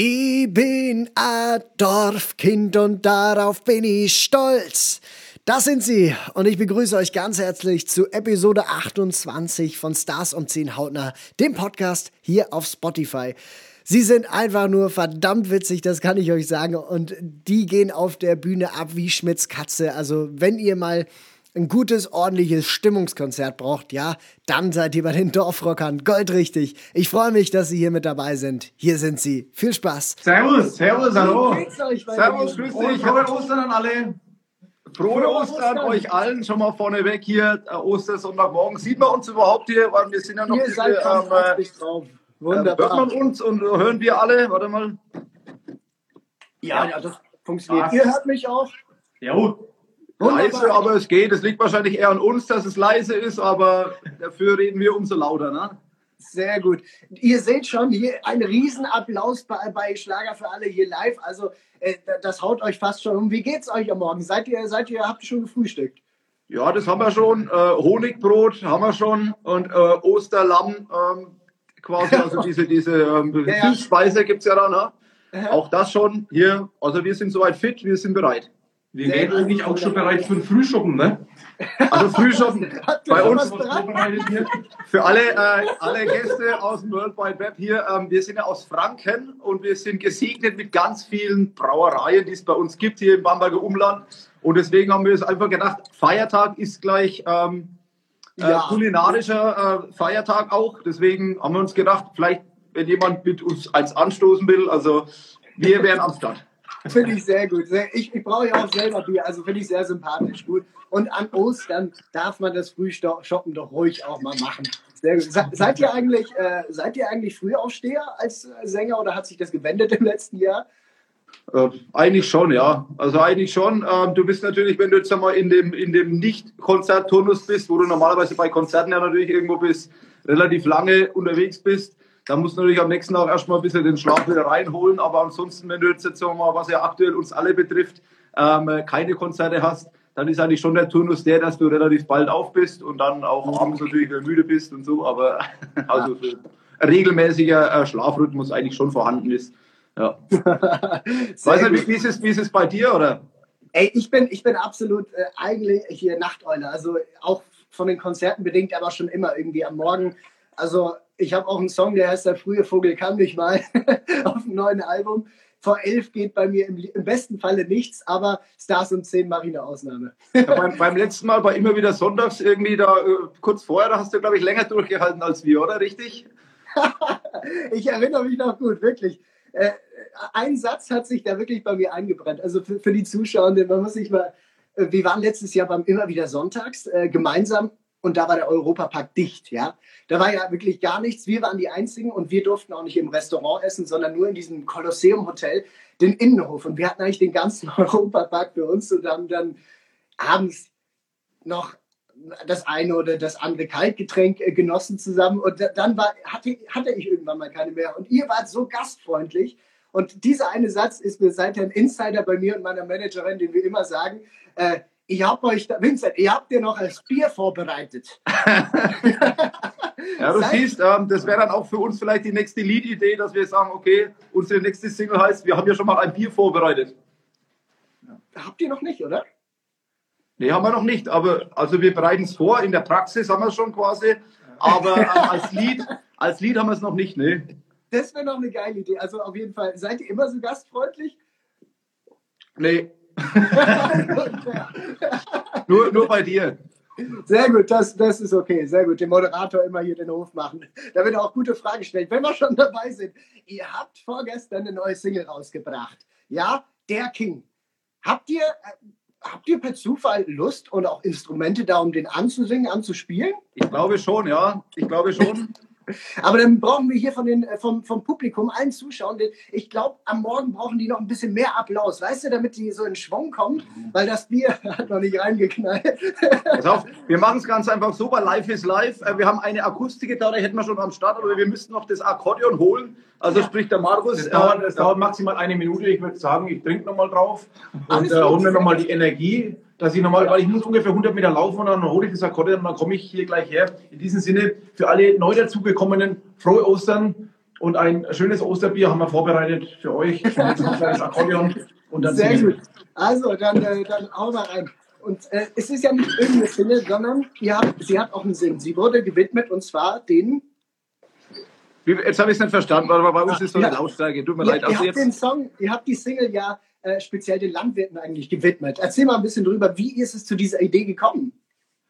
Ich bin ein Dorfkind und darauf bin ich stolz. Das sind sie und ich begrüße euch ganz herzlich zu Episode 28 von Stars um 10 Hautner, dem Podcast hier auf Spotify. Sie sind einfach nur verdammt witzig, das kann ich euch sagen. Und die gehen auf der Bühne ab wie Schmitz Katze. Also, wenn ihr mal ein gutes, ordentliches Stimmungskonzert braucht, ja, dann seid ihr bei den Dorfrockern goldrichtig. Ich freue mich, dass Sie hier mit dabei sind. Hier sind Sie. Viel Spaß. Servus, Servus, hallo. Servus, grüß dich. Frohe Ostern an alle. Frohe Ostern euch allen schon mal vorneweg hier. Äh, Ostersonntagmorgen. Sieht man uns überhaupt hier? Weil wir sind ja noch Ihr diese, ähm, äh, drauf. äh, hört Wunderbar. man uns und hören wir alle? Warte mal. Ja, ja, das funktioniert. Passt. Ihr hört mich auch? Ja. Wunderbar. Leise, aber es geht. Es liegt wahrscheinlich eher an uns, dass es leise ist, aber dafür reden wir umso lauter. Ne? Sehr gut. Ihr seht schon hier ein Riesenapplaus bei, bei Schlager für alle hier live. Also äh, das haut euch fast schon um. Wie geht's euch am Morgen? Seid ihr, seid ihr, habt ihr schon gefrühstückt? Ja, das haben wir schon. Äh, Honigbrot haben wir schon und äh, Osterlamm ähm, quasi, also diese, diese ähm, Ja, ja. Süßspeise gibt es ja da. Ne? Auch das schon hier. Also wir sind soweit fit, wir sind bereit. Wir wären eigentlich auch schon bereit für ein Frühschoppen, ne? Also Frühschoppen bei uns für alle, äh, alle Gäste aus dem World Wide Web hier. Ähm, wir sind ja aus Franken und wir sind gesegnet mit ganz vielen Brauereien, die es bei uns gibt hier im Bamberger Umland. Und deswegen haben wir uns einfach gedacht, Feiertag ist gleich ähm, äh, Ja. kulinarischer äh, Feiertag auch. Deswegen haben wir uns gedacht, vielleicht, wenn jemand mit uns eins anstoßen will, also wir wären am Start. Finde ich sehr gut. Ich ich brauche ja auch selber Bier, also finde ich sehr sympathisch. Gut. Und an Ostern darf man das Frühshoppen doch ruhig auch mal machen. Sehr gut. Se, seid ihr eigentlich, äh, seid ihr eigentlich Frühaufsteher als Sänger oder hat sich das gewendet im letzten Jahr? Äh, eigentlich schon, ja. Also eigentlich schon. Ähm, du bist natürlich, wenn du jetzt einmal in dem, in dem Nicht-Konzertturnus bist, wo du normalerweise bei Konzerten ja natürlich irgendwo bist, relativ lange unterwegs bist, dann musst du natürlich am nächsten Tag erstmal ein bisschen den Schlaf wieder reinholen. Aber ansonsten, wenn du jetzt, jetzt mal, was ja aktuell uns alle betrifft, ähm, keine Konzerte hast, dann ist eigentlich schon der Turnus der, dass du relativ bald auf bist und dann auch abends natürlich wieder müde bist und so. Aber also regelmäßiger äh, Schlafrhythmus eigentlich schon vorhanden ist. Ja. Weiß nicht, wie, wie, ist es, wie ist es bei dir, oder? Ey, ich bin, ich bin absolut äh, eigentlich hier Nachteule. Also auch von den Konzerten bedingt, aber schon immer irgendwie am Morgen. Also ich habe auch einen Song, der heißt Der frühe Vogel kam nicht mal auf dem neuen Album. Vor elf geht bei mir im, im besten Falle nichts, aber Stars um 10 mache ich eine Ausnahme. Ja, beim, beim letzten Mal war immer wieder sonntags irgendwie da, äh, kurz vorher, da hast du, glaube ich, länger durchgehalten als wir, oder? Richtig? Ich erinnere mich noch gut, wirklich. Äh, ein Satz hat sich da wirklich bei mir eingebrannt. Also für, für die Zuschauenden, man muss sich mal, äh, wir waren letztes Jahr beim immer wieder sonntags äh, gemeinsam und da war der Europapark dicht, ja. Da war ja wirklich gar nichts. Wir waren die Einzigen und wir durften auch nicht im Restaurant essen, sondern nur in diesem Kolosseum Hotel, den Innenhof. Und wir hatten eigentlich den ganzen Europapark für uns und haben dann abends noch das eine oder das andere Kaltgetränk äh, genossen zusammen und da- dann war, hatte, hatte ich irgendwann mal keine mehr. Und ihr wart so gastfreundlich. Und dieser eine Satz ist mir seither ein Insider bei mir und meiner Managerin, den wir immer sagen, äh, ich habe euch, da, Vincent, ihr habt dir noch als Bier vorbereitet. Ja, du Seit- siehst, ähm, das wäre dann auch für uns vielleicht die nächste Lied-Idee, dass wir sagen, okay, unsere nächste Single heißt, wir haben ja schon mal ein Bier vorbereitet. Habt ihr noch nicht, oder? Nee, haben wir noch nicht, aber also wir bereiten es vor, in der Praxis haben wir es schon quasi, aber äh, als, Lied, als Lied haben wir es noch nicht, nee. Das wäre noch eine geile Idee. Also auf jeden Fall, seid ihr immer so gastfreundlich? Nee, nur, nur bei dir. Sehr gut, das, das ist okay. Sehr gut. Den Moderator immer hier den Hof machen. Da wird auch gute Fragen stellen. Wenn wir schon dabei sind, ihr habt vorgestern eine neue Single rausgebracht. Ja, Der King. Habt ihr, äh, habt ihr per Zufall Lust und auch Instrumente da, um den anzusingen, anzuspielen? Ich glaube schon, ja. Ich glaube schon. Aber dann brauchen wir hier von den, äh, vom, vom Publikum, allen Zuschauern, denn ich glaube, am Morgen brauchen die noch ein bisschen mehr Applaus, weißt du, damit die so in Schwung kommen, weil das Bier hat noch nicht reingeknallt. Pass auf, wir machen es ganz einfach so, bei Live is Live. Äh, Wir haben eine Akustikgitarre, hätten wir schon am Start, aber wir müssten noch das Akkordeon holen. Also sprich der Markus. Das dauert, äh, das dauert maximal eine Minute. Ich würde sagen, ich trinke nochmal drauf und äh, gut. hole mir nochmal die Energie, dass ich nochmal, weil ich muss ungefähr 100 Meter laufen und dann hole ich das Akkordeon und dann komme ich hier gleich her. In diesem Sinne, für alle neu dazugekommenen, frohe Ostern Und ein schönes Osterbier haben wir vorbereitet für euch. Ein kleines Akkordeon. Und dann Sehr gut. Also, dann, äh, dann hau mal rein. Und äh, es ist ja nicht irgendeine Single, sondern ihr habt, sie hat auch einen Sinn. Sie wurde gewidmet und zwar den. Jetzt habe ich es nicht verstanden, aber bei uns Ja, ist so eine ja. Lautstärke. Tut mir Ihr, leid. ihr Also habt den jetzt, Song, ihr habt die Single ja äh, speziell den Landwirten eigentlich gewidmet. Erzähl mal ein bisschen drüber, wie ist es zu dieser Idee gekommen?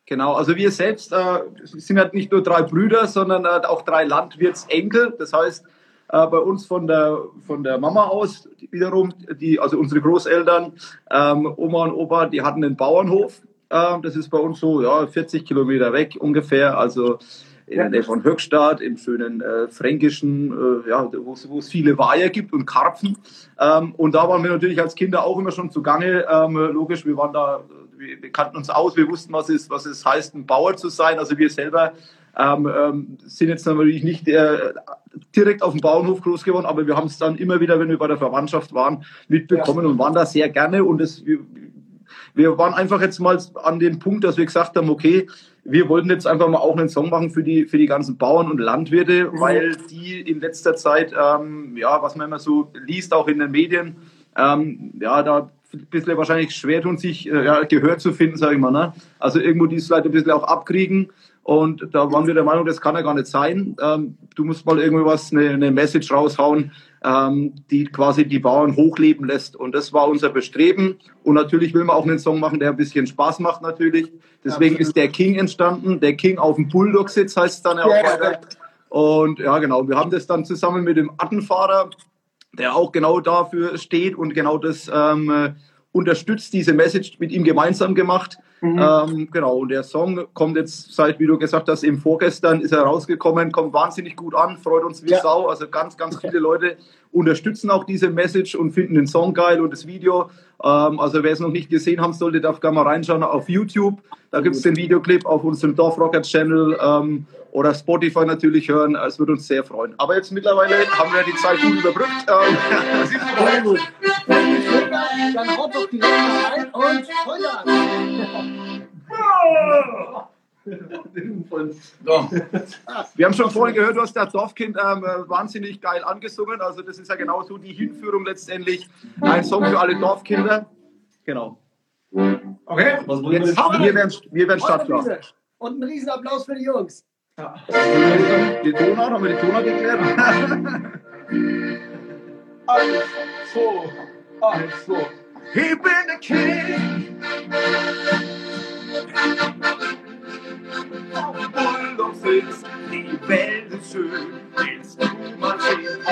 genau, also wir selbst äh, sind halt nicht nur drei Brüder, sondern äh, auch drei Landwirtsenkel. Das heißt, äh, bei uns von der, von der Mama aus wiederum, die, also unsere Großeltern, ähm, Oma und Opa, die hatten einen Bauernhof. Ähm, das ist bei uns so ja, 40 Kilometer weg ungefähr. Also in der Nähe von Höchstadt, im schönen äh, fränkischen, äh, ja, wo es- viele Weiher gibt und Karpfen. Ähm, und da waren wir natürlich als Kinder auch immer schon zugange. Ähm, logisch, wir waren da, wir, wir kannten uns aus, wir wussten, was es, was es heißt, ein Bauer zu sein. Also wir selber ähm, ähm, sind jetzt natürlich nicht äh, direkt auf dem Bauernhof groß geworden, aber wir haben es dann immer wieder, wenn wir bei der Verwandtschaft waren, mitbekommen und waren da sehr gerne. Und es, wir, wir waren einfach jetzt mal an dem Punkt, dass wir gesagt haben, okay, wir wollten jetzt einfach mal auch einen Song machen für die, für die ganzen Bauern und Landwirte, weil die in letzter Zeit, ähm, ja, was man immer so liest, auch in den Medien, ähm, ja, da ein bisschen wahrscheinlich schwer tun, sich äh, ja, Gehör zu finden, sage ich mal. Ne? Also irgendwo die vielleicht ein bisschen auch abkriegen. Und da waren wir der Meinung, das kann ja gar nicht sein. Ähm, du musst mal irgendwie was, eine, eine Message raushauen, ähm, die quasi die Bauern hochleben lässt. Und das war unser Bestreben. Und natürlich will man auch einen Song machen, der ein bisschen Spaß macht natürlich. Deswegen Absolut. ist der King entstanden. Der King auf dem Bulldog-Sitz heißt es dann ja auch weiter. Und ja, genau. Wir haben das dann zusammen mit dem Attenfahrer, der auch genau dafür steht und genau das ähm, äh, unterstützt, diese Message mit ihm gemeinsam gemacht. Mhm. Ähm, genau, und der Song kommt jetzt seit, wie du gesagt hast, im Vorgestern ist er rausgekommen, kommt wahnsinnig gut an, freut uns wie Ja. Sau. Also ganz, ganz viele Leute unterstützen auch diese Message und finden den Song geil und das Video. Ähm, also wer es noch nicht gesehen haben sollte, darf gerne mal reinschauen auf YouTube. Da gibt es den Videoclip auf unserem Dorfrocker Channel ähm, oder Spotify natürlich hören. Es würde uns sehr freuen. Aber jetzt mittlerweile haben wir die Zeit gut überbrückt. Ähm. Dann haut doch direkt mal rein und Feuer an. So. Wir haben schon vorhin gehört, du hast das Dorfkind ähm, äh, wahnsinnig geil angesungen. Also das ist ja genauso die Hinführung letztendlich. Ein Song für alle Dorfkinder. Genau. Okay. Jetzt, wir werden, wir werden startklar. Und ein Riesenapplaus für die Jungs. Die Tonart, haben wir die Tonart geklärt? Eins, zwei, eins, zwei. Ich bin der King. Auf dem Bulldog sitzt, die Welt ist schön. Willst du mal sehen,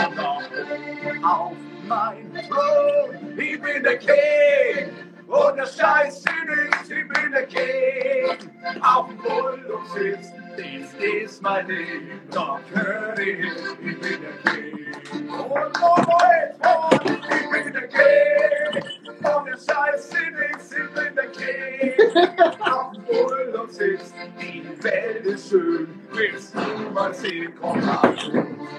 auf mein Thron. Ich bin der King. Und der Scheiß nichts, ich bin der King. Auf dem sitzt, dies ist mein Leben. Doch hör ich, ich bin der King. Und oh, ich bin der King. Und der Scheiß in nichts, ich bin der King. Auf dem Bulldog sitzt, die Welt ist schön. Willst du mal sehen, komm nach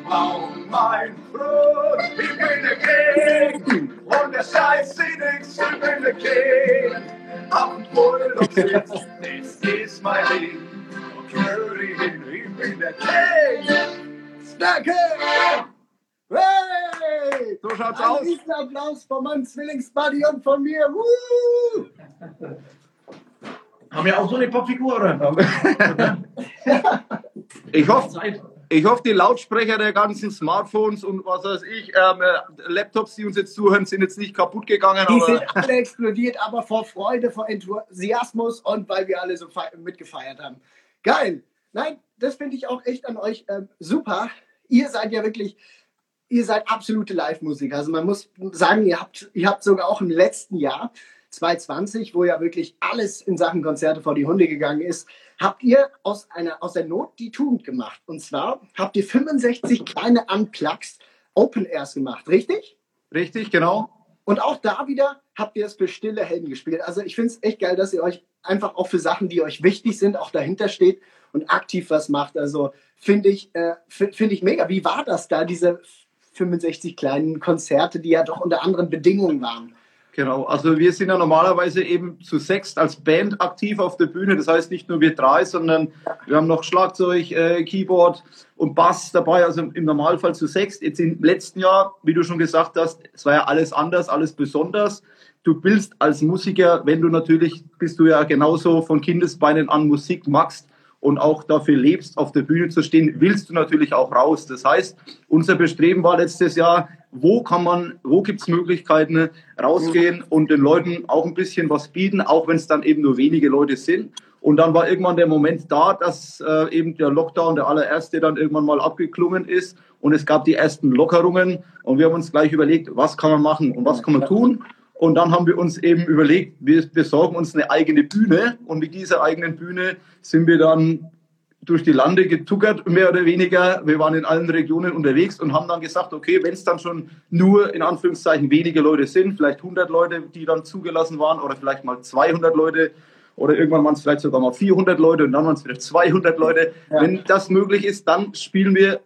auf mein Thron. Ich bin der King. Und der Scheiß in nichts, ich bin der King. Auf dem Bulldog sitzt, das ist mein Hin, ich bin der. Stärke! Hey! So schaut's Ein aus. Riesenapplaus von meinem Zwillingsbuddy und von mir. Woo! Haben wir auch so eine Popfigur, oder? Ich hoffe. Ich hoffe, die Lautsprecher der ganzen Smartphones und was weiß ich, ähm, äh, Laptops, die uns jetzt zuhören, sind jetzt nicht kaputt gegangen. Die aber sind alle explodiert, aber vor Freude, vor Enthusiasmus und weil wir alle so fei- mitgefeiert haben. Geil. Nein, das finde ich auch echt an euch ähm, super. Ihr seid ja wirklich, ihr seid absolute Live-Musiker. Also man muss sagen, ihr habt, ihr habt sogar auch im letzten Jahr, 2020, wo ja wirklich alles in Sachen Konzerte vor die Hunde gegangen ist, habt ihr aus, einer, aus der Not die Tugend gemacht. Und zwar habt ihr 65 kleine Unplugs Open Airs gemacht, richtig? richtig, genau. Und auch da wieder habt ihr es für stille Helden gespielt. Also ich finde es echt geil, dass ihr euch einfach auch für Sachen, die euch wichtig sind, auch dahinter steht und aktiv was macht. Also finde ich, äh, fi- finde ich mega. Wie war das da, diese 65 kleinen Konzerte, die ja doch unter anderen Bedingungen waren? Genau, also wir sind ja normalerweise eben zu sechst als Band aktiv auf der Bühne. Das heißt nicht nur wir drei, sondern wir haben noch Schlagzeug, äh, Keyboard und Bass dabei. Also im Normalfall zu sechst. Jetzt im letzten Jahr, wie du schon gesagt hast, es war ja alles anders, alles besonders. Du willst als Musiker, wenn du natürlich, bist du ja genauso von Kindesbeinen an Musik magst, und auch dafür lebst, auf der Bühne zu stehen, willst du natürlich auch raus. Das heißt, unser Bestreben war letztes Jahr, wo kann man, wo gibt es Möglichkeiten, rausgehen und den Leuten auch ein bisschen was bieten, auch wenn es dann eben nur wenige Leute sind. Und dann war irgendwann der Moment da, dass äh, eben der Lockdown, der allererste, dann irgendwann mal abgeklungen ist und es gab die ersten Lockerungen und wir haben uns gleich überlegt, was kann man machen und was kann man tun. Und dann haben wir uns eben überlegt, wir besorgen uns eine eigene Bühne und mit dieser eigenen Bühne sind wir dann durch die Lande getuckert, mehr oder weniger. Wir waren in allen Regionen unterwegs und haben dann gesagt, okay, wenn es dann schon nur in Anführungszeichen wenige Leute sind, vielleicht 100 Leute, die dann zugelassen waren oder vielleicht mal 200 Leute oder irgendwann waren es vielleicht sogar mal 400 Leute und dann waren es wieder 200 Leute. Ja. Wenn das möglich ist, dann spielen wir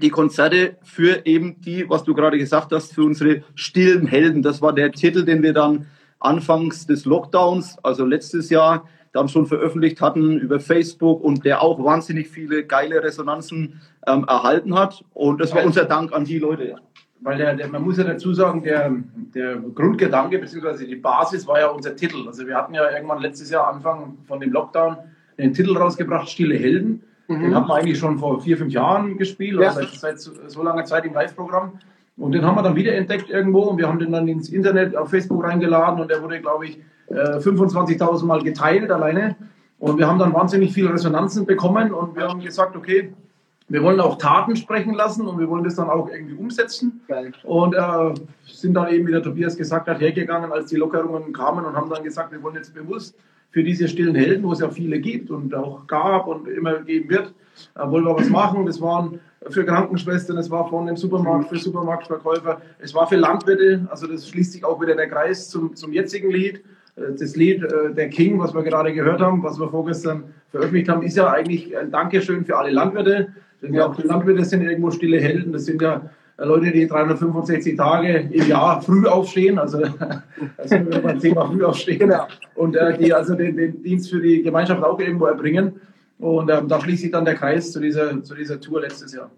die Konzerte für eben die, was du gerade gesagt hast, für unsere stillen Helden. Das war der Titel, den wir dann anfangs des Lockdowns, also letztes Jahr, dann schon veröffentlicht hatten über Facebook und der auch wahnsinnig viele geile Resonanzen ähm, erhalten hat. Und das war unser Dank an die Leute. Weil der, der, man muss ja dazu sagen, der, der Grundgedanke bzw. die Basis war ja unser Titel. Also wir hatten ja irgendwann letztes Jahr Anfang von dem Lockdown den Titel rausgebracht, Stille Helden. Mhm. Den haben wir eigentlich schon vor vier, fünf Jahren gespielt, ja. seit, seit so, so langer Zeit im Live-Programm. Und den haben wir dann wieder entdeckt irgendwo und wir haben den dann ins Internet auf Facebook reingeladen und der wurde, glaube ich, 25.000 äh, Mal geteilt alleine. Und wir haben dann wahnsinnig viele Resonanzen bekommen und wir haben gesagt, okay, wir wollen auch Taten sprechen lassen und wir wollen das dann auch irgendwie umsetzen. Geil. Und äh, sind dann eben, wie der Tobias gesagt hat, hergegangen, als die Lockerungen kamen und haben dann gesagt, wir wollen jetzt bewusst für diese stillen Helden, wo es ja viele gibt und auch gab und immer geben wird, äh, wollen wir was machen. Das waren für Krankenschwestern, es war von dem Supermarkt für Supermarktverkäufer, es war für Landwirte, also das schließt sich auch wieder der Kreis zum, zum jetzigen Lied. Äh, das Lied äh, Der King, was wir gerade gehört haben, was wir vorgestern veröffentlicht haben, ist ja eigentlich ein Dankeschön für alle Landwirte. Denn ja, auch die Landwirte sind irgendwo stille Helden. Das sind ja Leute, die 365 Tage im Jahr früh aufstehen, also, also wir beim Thema früh aufstehen, genau. und äh, die also den, den, Dienst für die Gemeinschaft auch irgendwo erbringen. Und ähm, da schließt sich dann der Kreis zu dieser, zu dieser Tour letztes Jahr.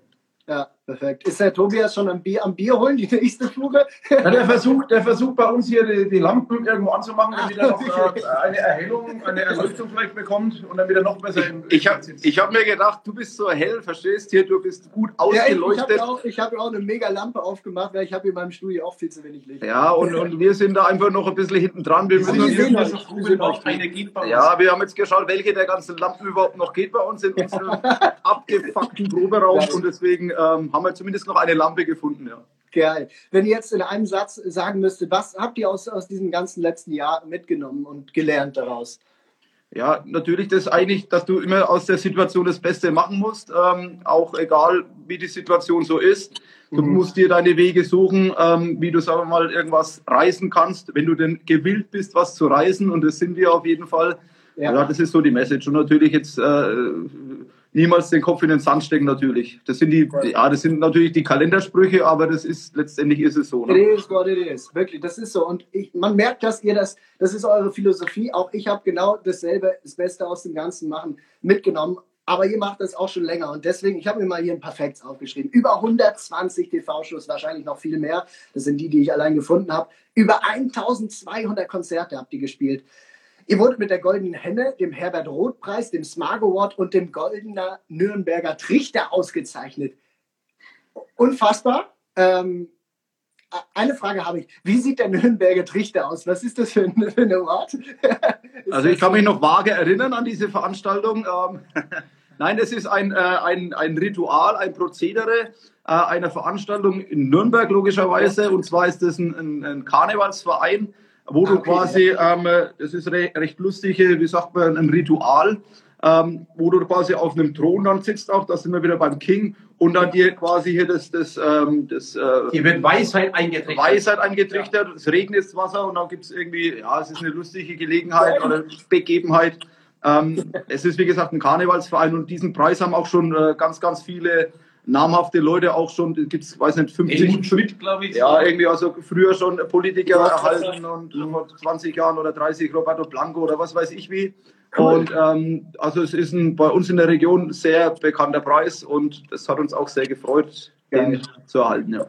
Ja, perfekt. Ist der Tobias schon am Bier, am Bier holen, die nächste Fuge? Ja, der, versucht, der versucht bei uns hier die, die Lampen irgendwo anzumachen, damit er noch äh, eine Erhellung, eine Erleuchtung vielleicht bekommt und dann wieder noch besser im Ich, ich habe hab mir gedacht, du bist so hell, verstehst hier, du bist gut ausgeleuchtet. Ja, ich habe hab auch eine mega Lampe aufgemacht, weil ich habe in meinem Studio auch viel zu wenig Licht. Ja, und, und wir sind da einfach noch ein bisschen hinten dran. Wir müssen sehen, dass so früh noch eine geht bei uns. Ja, wir haben jetzt geschaut, welche der ganzen Lampen überhaupt noch geht bei uns in unserem abgefuckten Proberaum und deswegen ähm, haben wir zumindest noch eine Lampe gefunden, ja. Geil. Wenn ihr jetzt in einem Satz sagen müsstet, was habt ihr aus, aus diesem ganzen letzten Jahr mitgenommen und gelernt daraus? Ja, natürlich das eigentlich, dass du immer aus der Situation das Beste machen musst, ähm, auch egal wie die Situation so ist. Du mhm. musst dir deine Wege suchen, ähm, wie du, sagen wir mal, irgendwas reisen kannst, wenn du denn gewillt bist, was zu reisen. Und das sind wir auf jeden Fall. Ja, ja das ist so die Message. Und natürlich jetzt äh, niemals den Kopf in den Sand stecken natürlich. Das sind die, ja, das sind natürlich die Kalendersprüche, aber das ist letztendlich ist es so. Ne? It is what it is. Wirklich, das ist so. Und ich, man merkt, dass ihr das, das ist eure Philosophie. Auch ich habe genau dasselbe, das Beste aus dem Ganzen machen, mitgenommen. Aber ihr macht das auch schon länger und deswegen, ich habe mir mal hier ein paar Facts aufgeschrieben. Über 120 TV-Shows, wahrscheinlich noch viel mehr. Das sind die, die ich allein gefunden habe. Über 1200 Konzerte habt ihr gespielt. Ihr wurdet mit der Goldenen Henne, dem Herbert Roth Preis, dem Smart Award und dem Goldener Nürnberger Trichter ausgezeichnet. Unfassbar. Ähm, eine Frage habe ich. Wie sieht der Nürnberger Trichter aus? Was ist das für, ein, für eine Art? also ich kann mich noch vage erinnern an diese Veranstaltung. Ähm, Nein, es ist ein, äh, ein, ein Ritual, ein Prozedere äh, einer Veranstaltung in Nürnberg logischerweise. Und zwar ist es ein, ein, ein Karnevalsverein, wo du okay. quasi, ähm, das ist recht, recht lustig, wie sagt man, ein Ritual, ähm, wo du quasi auf einem Thron dann sitzt, auch, da sind wir wieder beim King, und dann dir quasi hier das, das, ähm, das äh, Hier wird Weisheit eingetrichtert. Weisheit eingetrichtert, ja. es regnet das Wasser und dann gibt es irgendwie, ja, es ist eine lustige Gelegenheit oder Begebenheit. Ähm, es ist wie gesagt ein Karnevalsverein und diesen Preis haben auch schon äh, ganz, ganz viele namhafte Leute auch schon, gibt es, weiß nicht, 50. Helmut Schmidt, glaube ich. Ja, irgendwie also früher schon Politiker erhalten und vor 20 Jahren oder 30 Roberto Blanco oder was weiß ich wie. Und ähm, also es ist ein, bei uns in der Region sehr bekannter Preis und es hat uns auch sehr gefreut, den zu erhalten. Ja.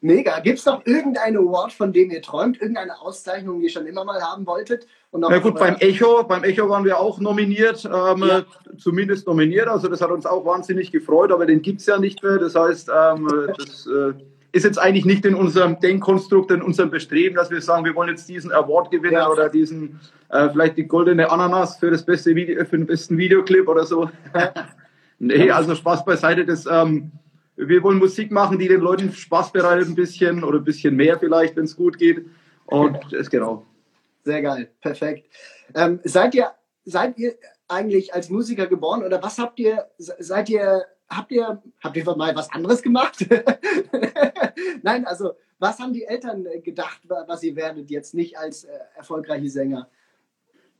Mega. Gibt es noch irgendeinen Award, von dem ihr träumt? Irgendeine Auszeichnung, die ihr schon immer mal haben wolltet? Na gut, beim Echo, beim Echo waren wir auch nominiert, ähm, ja. zumindest nominiert. Also das hat uns auch wahnsinnig gefreut, aber den gibt es ja nicht mehr. Das heißt, ähm, das äh, ist jetzt eigentlich nicht in unserem Denkkonstrukt, in unserem Bestreben, dass wir sagen, wir wollen jetzt diesen Award gewinnen ja. oder diesen, äh, vielleicht die goldene Ananas für das beste Video, für den besten Videoclip oder so. nee, also Spaß beiseite. Das, ähm, wir wollen Musik machen, die den Leuten Spaß bereitet ein bisschen oder ein bisschen mehr vielleicht, wenn es gut geht. Und das genau. Sehr geil, perfekt. Ähm, seid ihr seid ihr eigentlich als Musiker geboren oder was habt ihr seid ihr habt ihr habt ihr mal was anderes gemacht? Nein, also was haben die Eltern gedacht, was ihr werdet jetzt nicht als äh, erfolgreiche Sänger?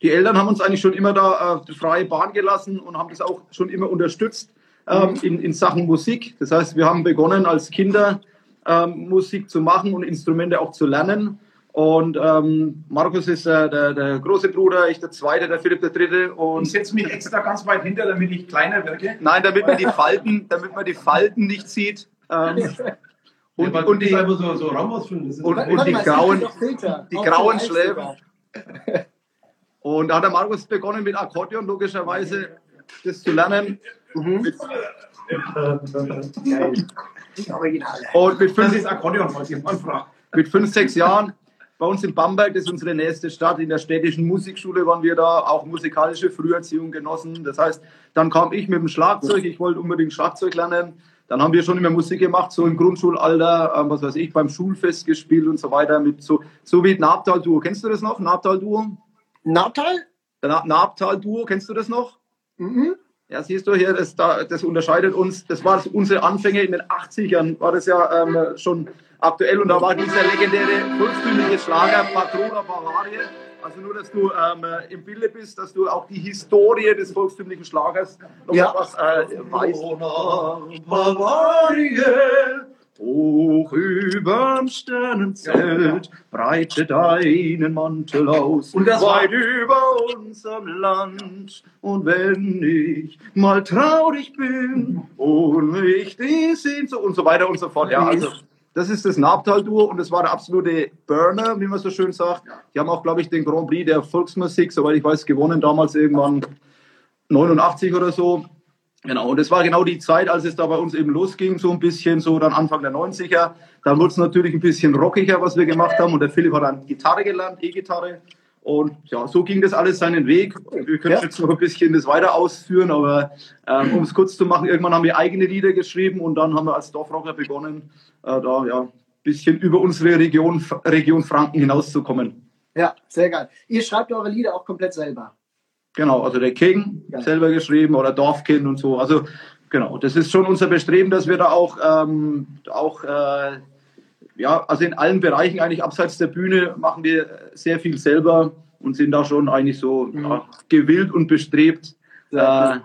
Die Eltern haben uns eigentlich schon immer da äh, freie Bahn gelassen und haben das auch schon immer unterstützt ähm, in, in Sachen Musik. Das heißt, wir haben begonnen als Kinder ähm, Musik zu machen und Instrumente auch zu lernen. Und ähm, Markus ist äh, der, der, große Bruder, ich der zweite, der Philipp der dritte. Und ich setze mich extra ganz weit hinter, damit ich kleiner wirke. Nein, damit man die Falten, damit man die Falten nicht sieht. Ähm, und, ja, und, die, so, so Raum und, und die grauen, die grauen Schläfen. Und da hat der Markus begonnen mit Akkordeon, logischerweise, das zu lernen. Mhm. Mit, und mit fünf, das ist Akkordeon, was ich mal frage. Mit fünf, sechs Jahren bei uns in Bamberg, das ist unsere nächste Stadt, in der städtischen Musikschule waren wir da, auch musikalische Früherziehung genossen. Das heißt, dann kam ich mit dem Schlagzeug, ich wollte unbedingt Schlagzeug lernen. Dann haben wir schon immer Musik gemacht, so im Grundschulalter, ähm, was weiß ich, beim Schulfest gespielt und so weiter, mit so, so wie Nabtal-Duo. Kennst du das noch? Nabtal-Duo? Nabtal? Nabtal-Duo, kennst du das noch? Mhm. Ja, siehst du hier, das, das unterscheidet uns. Das war unsere Anfänge in den 80ern, war das ja ähm, schon aktuell. Und da war dieser legendäre volkstümliche Schlager Patrona Bavaria. Also nur, dass du ähm, im Bilde bist, dass du auch die Historie des volkstümlichen Schlagers noch ja. was äh, weißt. Bavaria, Hoch überm Sternenzelt breite deinen Mantel aus und das weit über unserem Land. Und wenn ich mal traurig bin und mich die Sehnsucht und so weiter und so fort. Ja, also das ist das Nabtal-Duo und das war der absolute Burner, wie man so schön sagt. Die haben auch, glaube ich, den Grand Prix der Volksmusik, soweit ich weiß, gewonnen, damals irgendwann 89 oder so. Genau, und das war genau die Zeit, als es da bei uns eben losging, so ein bisschen, so dann Anfang der 90er. Dann wurde es natürlich ein bisschen rockiger, was wir gemacht haben. Und der Philipp hat dann Gitarre gelernt, E-Gitarre. Und ja, so ging das alles seinen Weg. Wir können ja. jetzt noch ein bisschen das weiter ausführen, aber ähm, um es kurz zu machen, irgendwann haben wir eigene Lieder geschrieben und dann haben wir als Dorfrocker begonnen, äh, da ja ein bisschen über unsere Region, Region Franken hinauszukommen. Ja, sehr geil. Ihr schreibt eure Lieder auch komplett selber. Genau, also der King ja. selber geschrieben oder Dorfkind und so. Also genau, das ist schon unser Bestreben, dass wir da auch, ähm, auch äh, ja, also in allen Bereichen eigentlich abseits der Bühne machen wir sehr viel selber und sind da schon eigentlich so mhm. ja, gewillt und bestrebt, äh,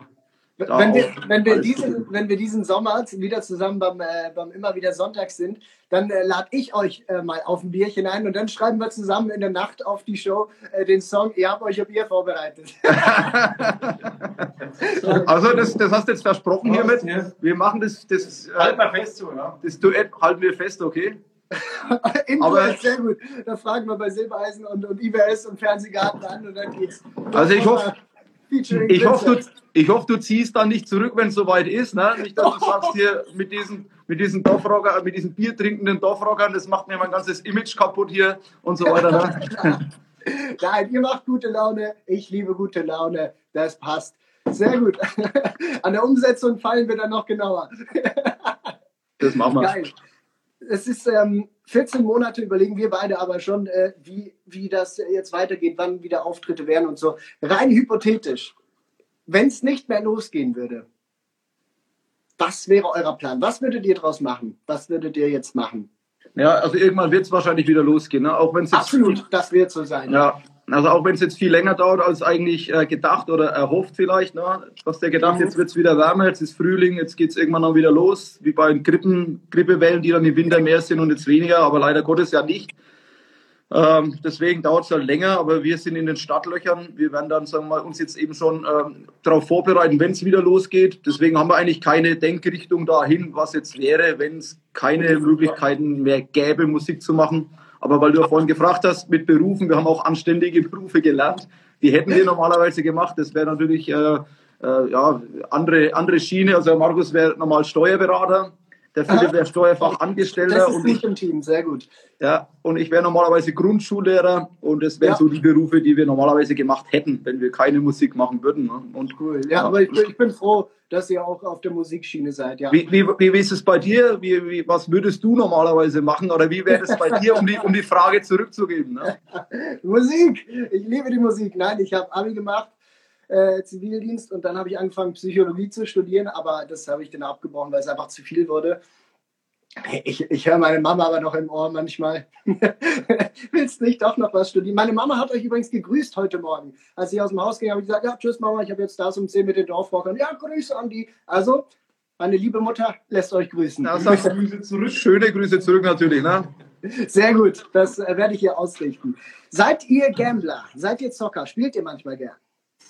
wenn wir, wenn, wir diesen, wenn wir diesen Sommer wieder zusammen beim, äh, beim Immer wieder Sonntag sind, dann äh, lade ich euch äh, mal auf ein Bierchen ein und dann schreiben wir zusammen in der Nacht auf die Show äh, den Song Ihr habt euch ein Bier vorbereitet. also das, das hast du jetzt versprochen hiermit. Wir machen das, das, äh, halten wir fest so, ja. das Duett halten wir fest, okay? Aber sehr gut. Da fragen wir bei Silbereisen und, und IBS und Fernsehgarten an und dann geht's. Also ich hoffe, ich hoffe, du, ich hoffe, du ziehst dann nicht zurück, wenn es soweit ist. Ne? Nicht, dass du sagst hier mit diesen, mit diesen Dorfrocker, mit diesen biertrinkenden Dorfrockern, das macht mir mein ganzes Image kaputt hier und so weiter. Ne? Nein, ihr macht gute Laune. Ich liebe gute Laune. Das passt. Sehr gut. An der Umsetzung fallen wir dann noch genauer. Das machen wir. Geil. Es ist ähm, 14 Monate überlegen wir beide aber schon, äh, wie, wie das jetzt weitergeht, wann wieder Auftritte werden und so. Rein hypothetisch, wenn es nicht mehr losgehen würde, was wäre euer Plan? Was würdet ihr daraus machen? Was würdet ihr jetzt machen? Ja, also irgendwann wird es wahrscheinlich wieder losgehen. Ne? Auch Absolut, das wird so sein. Ja, Also auch wenn es jetzt viel länger dauert als eigentlich äh, gedacht oder erhofft vielleicht, ne? was der gedacht, jetzt wird es wieder wärmer, jetzt ist Frühling, jetzt geht es irgendwann noch wieder los, wie bei Grippen, Grippewellen, die dann im Winter mehr sind und jetzt weniger, aber leider Gottes ja nicht. Ähm, deswegen dauert es halt länger, aber wir sind in den Startlöchern. Wir werden dann, sagen wir mal, uns jetzt eben schon ähm, darauf vorbereiten, wenn es wieder losgeht. Deswegen haben wir eigentlich keine Denkrichtung dahin, was jetzt wäre, wenn es keine Möglichkeiten mehr gäbe, Musik zu machen. Aber weil du ja vorhin gefragt hast, mit Berufen, wir haben auch anständige Berufe gelernt. Die hätten wir normalerweise gemacht. Das wäre natürlich äh, äh, ja, andere, andere Schiene. Also Markus wäre normal Steuerberater. Der Philipp wäre Steuerfachangestellter. Das ist nicht im Team, sehr gut. Ja, und ich wäre normalerweise Grundschullehrer und das wären ja. so die Berufe, die wir normalerweise gemacht hätten, wenn wir keine Musik machen würden. Ne? Und cool. Ja, aber ich, ich bin froh, dass ihr auch auf der Musikschiene seid. Ja. Wie, wie, wie ist es bei dir? Wie, wie, was würdest du normalerweise machen? Oder wie wäre es bei dir, um die, um die Frage zurückzugeben? Ne? Musik! Ich liebe die Musik. Nein, ich habe Abi gemacht. Äh, Zivildienst und dann habe ich angefangen, Psychologie zu studieren, aber das habe ich dann abgebrochen, weil es einfach zu viel wurde. Ich, ich höre meine Mama aber noch im Ohr manchmal. Willst nicht doch noch was studieren? Meine Mama hat euch übrigens gegrüßt heute Morgen. Als ich aus dem Haus ging, habe ich gesagt, ja, tschüss Mama, ich habe jetzt das um 10 mit den Dorfrockern. Ja, Grüße an die. Also, meine liebe Mutter lässt euch grüßen. Ja, sagst Grüße zurück. Schöne Grüße zurück natürlich, ne? Sehr gut, das äh, werde ich hier ausrichten. Seid ihr Gambler? Seid ihr Zocker? Spielt ihr manchmal gern?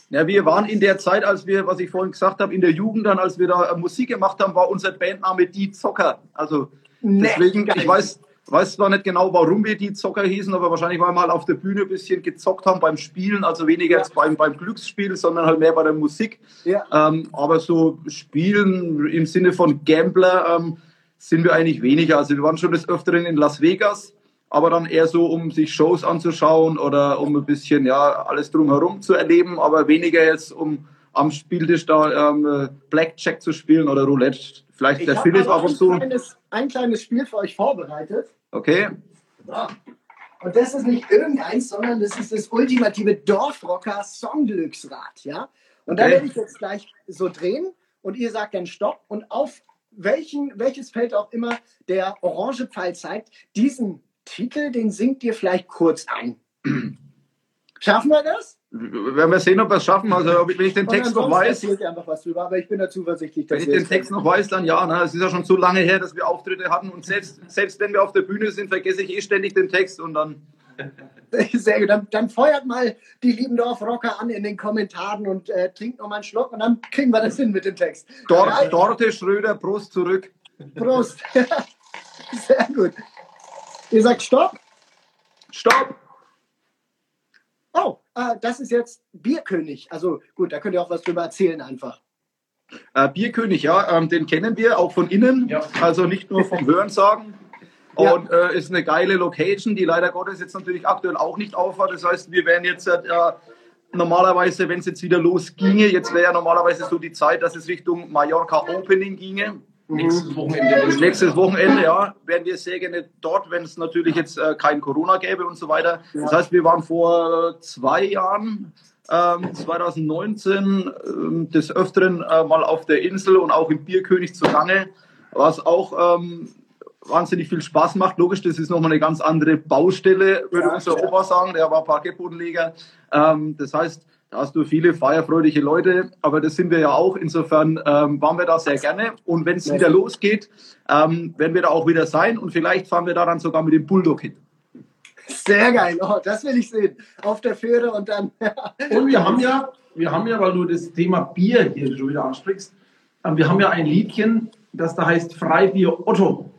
Ja, wir waren in der Zeit, als wir, was ich vorhin gesagt habe, in der Jugend dann, als wir da Musik gemacht haben, war unser Bandname Die Zocker. Also deswegen, nee, ich weiß, weiß zwar nicht genau, warum wir Die Zocker hießen, aber wahrscheinlich, weil wir mal auf der Bühne ein bisschen gezockt haben beim Spielen, also weniger ja. jetzt beim, beim Glücksspiel, sondern halt mehr bei der Musik. Ja. Ähm, aber so Spielen im Sinne von Gambler ähm, sind wir eigentlich weniger. Also wir waren schon des Öfteren in Las Vegas aber dann eher so, um sich Shows anzuschauen oder um ein bisschen ja alles drumherum zu erleben, aber weniger jetzt, um am Spieltisch da ähm, Blackjack zu spielen oder Roulette. Vielleicht ich der Philipp ab und zu. Ein kleines, ein kleines Spiel für euch vorbereitet. Okay. Ja. Und das ist nicht irgendeins, sondern das ist das ultimative Dorfrocker Songglücksrad, ja? Und okay. da werde ich jetzt gleich so drehen und ihr sagt dann Stopp und auf welchen, welches Feld auch immer der orange Pfeil zeigt, diesen Titel, den singt ihr vielleicht kurz ein. Schaffen wir das? Werden wir sehen, ob wir es schaffen. Also, wenn ich den Text noch weiß. einfach was drüber, aber ich bin da zuversichtlich. Wenn ich den Text noch weiß, dann ja. Ne? Es ist ja schon so lange her, dass wir Auftritte hatten und selbst, selbst wenn wir auf der Bühne sind, vergesse ich eh ständig den Text und dann. Sehr gut. Dann, dann feuert mal die Liebendorf-Rocker an in den Kommentaren und äh, trinkt noch mal einen Schluck und dann kriegen wir das hin mit dem Text. Dort, Dorte Schröder, Prost zurück. Prost. Sehr gut. Ihr sagt Stopp? Stopp! Oh, äh, das ist jetzt Bierkönig. Also gut, da könnt ihr auch was drüber erzählen einfach. Äh, Bierkönig, ja, ähm, den kennen wir auch von innen, ja. also nicht nur vom Hörensagen. Und ja. äh, ist eine geile Location, die leider Gottes jetzt natürlich aktuell auch nicht aufhat. Das heißt, wir werden jetzt äh, normalerweise, wenn es jetzt wieder losginge, jetzt wäre ja normalerweise so die Zeit, dass es Richtung Mallorca Opening ginge. Nächstes Wochenende. Nächstes Wochenende, ja, wären wir sehr gerne dort, wenn es natürlich jetzt äh, kein Corona gäbe und so weiter. Ja. Das heißt, wir waren vor zwei Jahren, ähm, 2019, ähm, des Öfteren äh, mal auf der Insel und auch im Bierkönig zugange, was auch ähm, wahnsinnig viel Spaß macht. Logisch, das ist nochmal eine ganz andere Baustelle, würde ja, unser Opa sagen, der war Parkettbodenleger. Ähm, das heißt, da hast du viele feierfreudige Leute, aber das sind wir ja auch. Insofern ähm, waren wir da sehr gerne. Und wenn es wieder losgeht, ähm, werden wir da auch wieder sein. Und vielleicht fahren wir da dann sogar mit dem Bulldog hin. Sehr geil, oh, das will ich sehen. Auf der Fähre und dann. und wir haben ja, wir haben ja, weil du das Thema Bier hier schon wieder ansprichst, ähm, wir haben ja ein Liedchen, das da heißt Freibier Otto.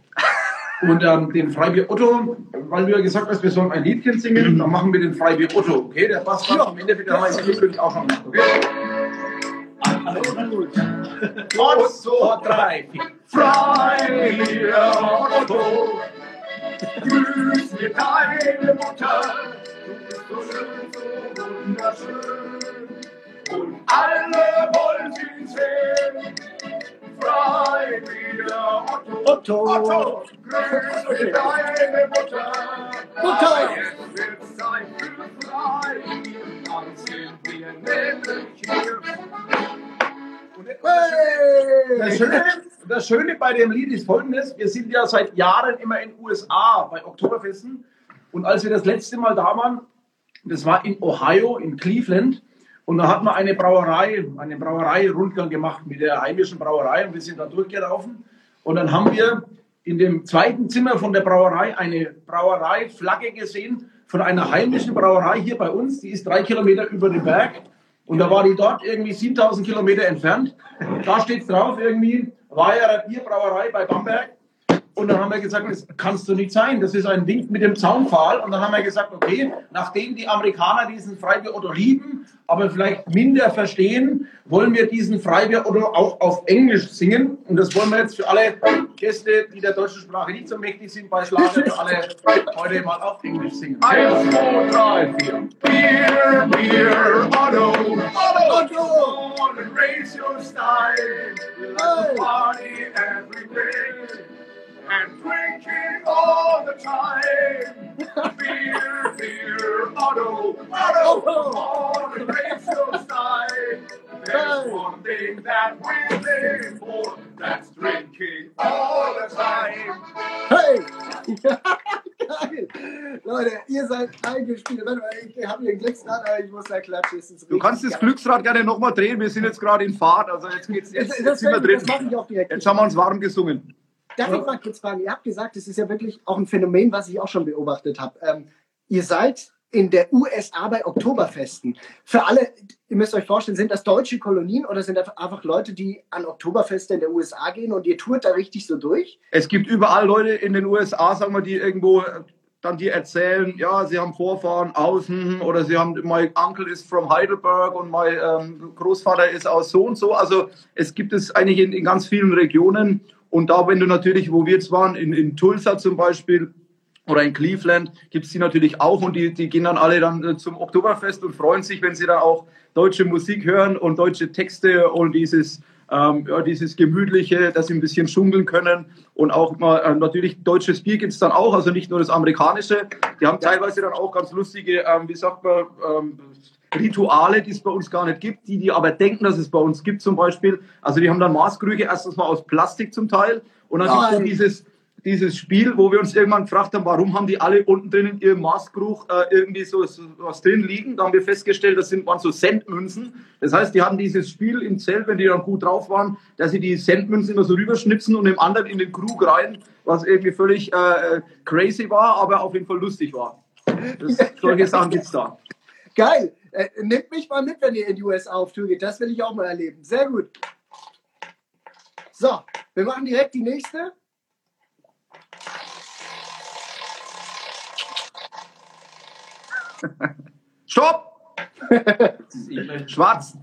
Und ähm, den Freibier Otto, weil du ja gesagt hast, wir sollen ein Liedchen singen, dann machen wir den Freibier Otto. Okay, der passt dann am Ende wieder mal ins auch schon. Okay? Alles gut. Eins, zwei, drei. Freibier Otto, grüß mir deine Mutter. Du bist so schön, so wunderschön. Und alle wollen sie sehen. Otto. Otto. Otto. Grüße deine Mutter. Mutter. Jetzt wird. Dann sind wir nämlich hier. Das Schöne, das Schöne bei dem Lied ist folgendes: Wir sind ja seit Jahren immer in den USA bei Oktoberfesten. Und als wir das letzte Mal da waren, Das war in Ohio, in Cleveland. Und da hat man eine Brauerei, eine Brauerei-Rundgang gemacht mit der heimischen Brauerei und wir sind da durchgelaufen. Und dann haben wir in dem zweiten Zimmer von der Brauerei eine Brauereiflagge gesehen von einer heimischen Brauerei hier bei uns. Die ist drei Kilometer über den Berg. Und da war die dort irgendwie 7000 Kilometer entfernt. Da steht drauf irgendwie, Weiherer Bierbrauerei bei Bamberg. Und dann haben wir gesagt, das kannst du nicht sein. Das ist ein Wink mit dem Zaunpfahl. Und dann haben wir gesagt, okay, nachdem die Amerikaner diesen Freibier Otto lieben, aber vielleicht minder verstehen, wollen wir diesen Freibier Otto auch auf Englisch singen. Und das wollen wir jetzt für alle Gäste, die der deutschen Sprache nicht so mächtig sind, bei Schlager für alle heute mal auf Englisch singen. Eins, zwei, drei, vier. Beer, Beer, Otto, Otto, Otto, and raise your style. We like to party And drinking all the time. Beer, beer, Otto, Otto, Otto, and raise your style. There's one thing that we live for, that's drinking all the time. Hey! Geil! Leute, ihr seid eingespielt. Warte mal, ich habe hier einen Glücksrad, aber ich muss da klatschen. Du kannst das Glücksrad gerne nochmal drehen. Wir sind jetzt gerade in Fahrt. Also jetzt geht's jetzt, jetzt das, sind wir das, drin. mache ich auch direkt. Jetzt haben wir uns warm gesungen. Darf ich mal kurz fragen? Ihr habt gesagt, es ist ja wirklich auch ein Phänomen, was ich auch schon beobachtet habe. Ähm, ihr seid in der USA bei Oktoberfesten. Für alle, ihr müsst euch vorstellen, sind das deutsche Kolonien oder sind das einfach Leute, die an Oktoberfeste in der USA gehen und ihr tourt da richtig so durch? Es gibt überall Leute in den USA, sagen wir, die irgendwo äh, dann dir erzählen, ja, sie haben Vorfahren außen oder sie haben, mein Onkel ist from Heidelberg und mein ähm, Großvater ist aus so und so. Also es gibt es eigentlich in, in ganz vielen Regionen. Und da, wenn du natürlich, wo wir jetzt waren, in, in Tulsa zum Beispiel oder in Cleveland, gibt es die natürlich auch und die, die gehen dann alle dann äh, zum Oktoberfest und freuen sich, wenn sie dann auch deutsche Musik hören und deutsche Texte und dieses ähm, ja, dieses Gemütliche, dass sie ein bisschen schunkeln können. Und auch mal ähm, natürlich deutsches Bier gibt es dann auch, also nicht nur das amerikanische. Die haben teilweise dann auch ganz lustige, ähm, wie sagt man, ähm, Rituale, die es bei uns gar nicht gibt, die, die aber denken, dass es bei uns gibt zum Beispiel. Also die haben dann Maßkrüge erstens mal aus Plastik zum Teil und dann es dieses, dieses Spiel, wo wir uns irgendwann gefragt haben, warum haben die alle unten drin in ihrem Maßkrug äh, irgendwie so, so was drin liegen. Da haben wir festgestellt, das sind waren so Centmünzen. Das heißt, die haben dieses Spiel im Zelt, wenn die dann gut drauf waren, dass sie die Centmünzen immer so rüberschnipsen und dem anderen in den Krug rein, was irgendwie völlig äh, crazy war, aber auf jeden Fall lustig war. Das, solche Sachen gibt's da. Geil! Äh, nehmt mich mal mit, wenn ihr in die USA auf Tour geht. Das will ich auch mal erleben. Sehr gut. So, wir machen direkt die nächste. Stopp! Schwarz.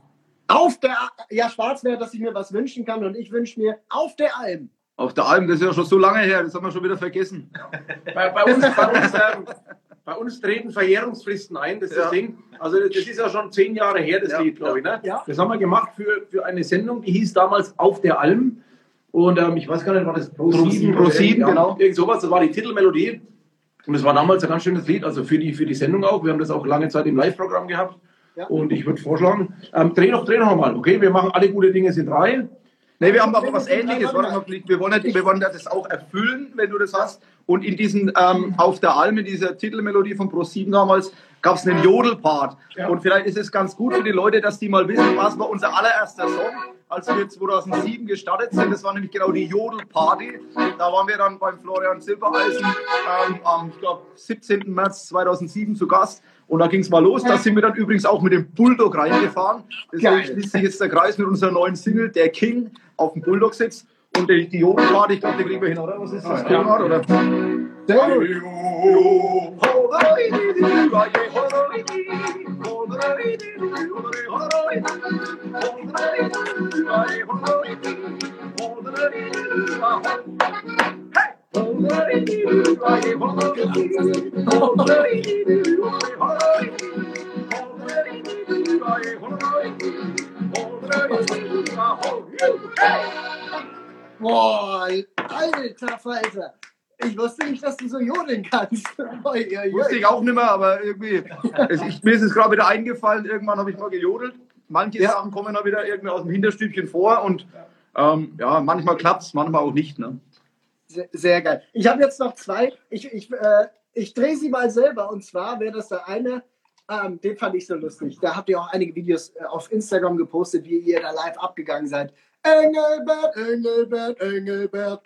Auf der, ja, schwarz wäre, dass ich mir was wünschen kann und ich wünsche mir auf der Alm. Auf der Alm, das ist ja schon so lange her, das haben wir schon wieder vergessen. Bei, bei, uns, bei, uns, ähm, bei uns treten Verjährungsfristen ein, das ist das Ja. Ding. Also das ist ja schon zehn Jahre her, das Ja, Lied, glaube ich. Ne? ja. Das haben wir gemacht für, für eine Sendung, die hieß damals Auf der Alm. Und ähm, ich weiß gar nicht, war das Pro Pro- 7? Pro 7, genau. Irgend sowas, das war die Titelmelodie. Und es war damals ein ganz schönes Lied, also für die, für die Sendung auch. Wir haben das auch lange Zeit im Live-Programm gehabt. Ja. Und ich würde vorschlagen, ähm, dreh doch, dreh doch mal, okay? Wir machen alle gute Dinge sind drei. Nee, wir haben aber was ähnliches. Wir wollen, wir wollen das auch erfüllen, wenn du das hast. Und in diesen, ähm, auf der Alm, in dieser Titelmelodie von Pro7 damals, gab es einen Jodelpart. Ja. Und vielleicht ist es ganz gut für die Leute, dass die mal wissen, was war unser allererster Song, als wir 2007 gestartet sind. Das war nämlich genau die Jodelparty. Da waren wir dann beim Florian Silbereisen ähm, am, ich glaube, 17. März 2007 zu Gast. Und da ging es mal los. Da sind wir dann übrigens auch mit dem Bulldog reingefahren. Deswegen schließt sich jetzt der Kreis mit unserer neuen Single, Der King, auf dem Bulldog sitzt. Und die, die Jodelparty, ich glaube, die kriegen wir hin, oder? Was ist das? Ja. Konrad, oder? Gut. Boah, alter Falter. Ich wusste nicht, dass du so jodeln kannst. Oi, oi, oi. Wusste ich auch nicht mehr, aber irgendwie, es, ich, mir ist es gerade wieder eingefallen, irgendwann habe ich mal gejodelt. Manche Ja. Sachen kommen da wieder irgendwie aus dem Hinterstübchen vor und ähm, ja, manchmal klappt es, manchmal auch nicht. Ne? Sehr, sehr geil. Ich habe jetzt noch zwei. Ich, ich, äh, ich drehe sie mal selber. Und zwar wäre das der eine ähm, den fand ich so lustig. Da habt ihr auch einige Videos äh, auf Instagram gepostet, wie ihr da live abgegangen seid. Engelbert, Engelbert, Engelbert.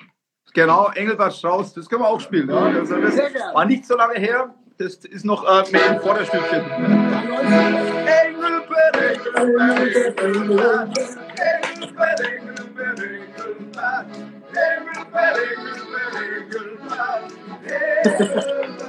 Genau, Engelbert Strauß, das können wir auch spielen. Ja. Also das Sehr gern. war nicht so lange her. Das ist noch äh, mehr im Vorderstückchen. Engelbert, Engelbert, Engelbert, Engelbert, Engelbert, Engelbert, Engelbert, Engelbert, Engelbert,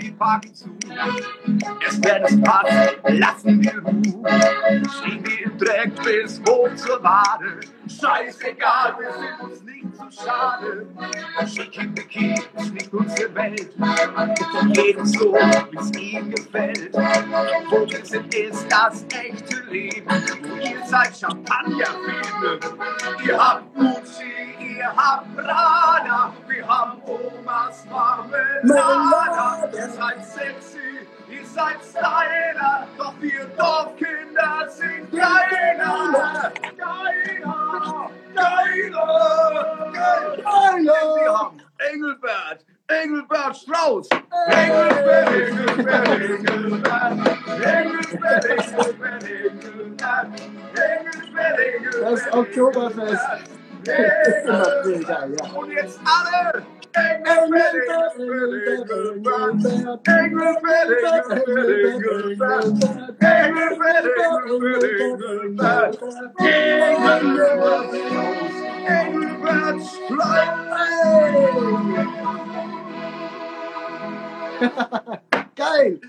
Wir packen zu. Es werden es passt, lassen wir Ruhe. Stehen wir im Dreck bis hoch zur Wade. Scheißegal, wir sind uns nicht zu schade. Schickimicki ist nicht unsere Welt. Jedem so, wie es ihm gefällt. Wo wir sind, ist das echte Leben. Ihr seid Champagnerfilme. Ihr habt Gucci, ihr habt Prada. Wir haben Omas Marmelada. Ihr seid sexy, ihr seid Styler. Doch wir Dorfkinder sind geiler. Geiler, geiler, geiler. Wir haben Engelbert, Engelbert Strauß. Engelbert, Engelbert. Engelbert, Engelbert, Engelbert. Engelbert, Engelbert. Das Oktoberfest. Geil!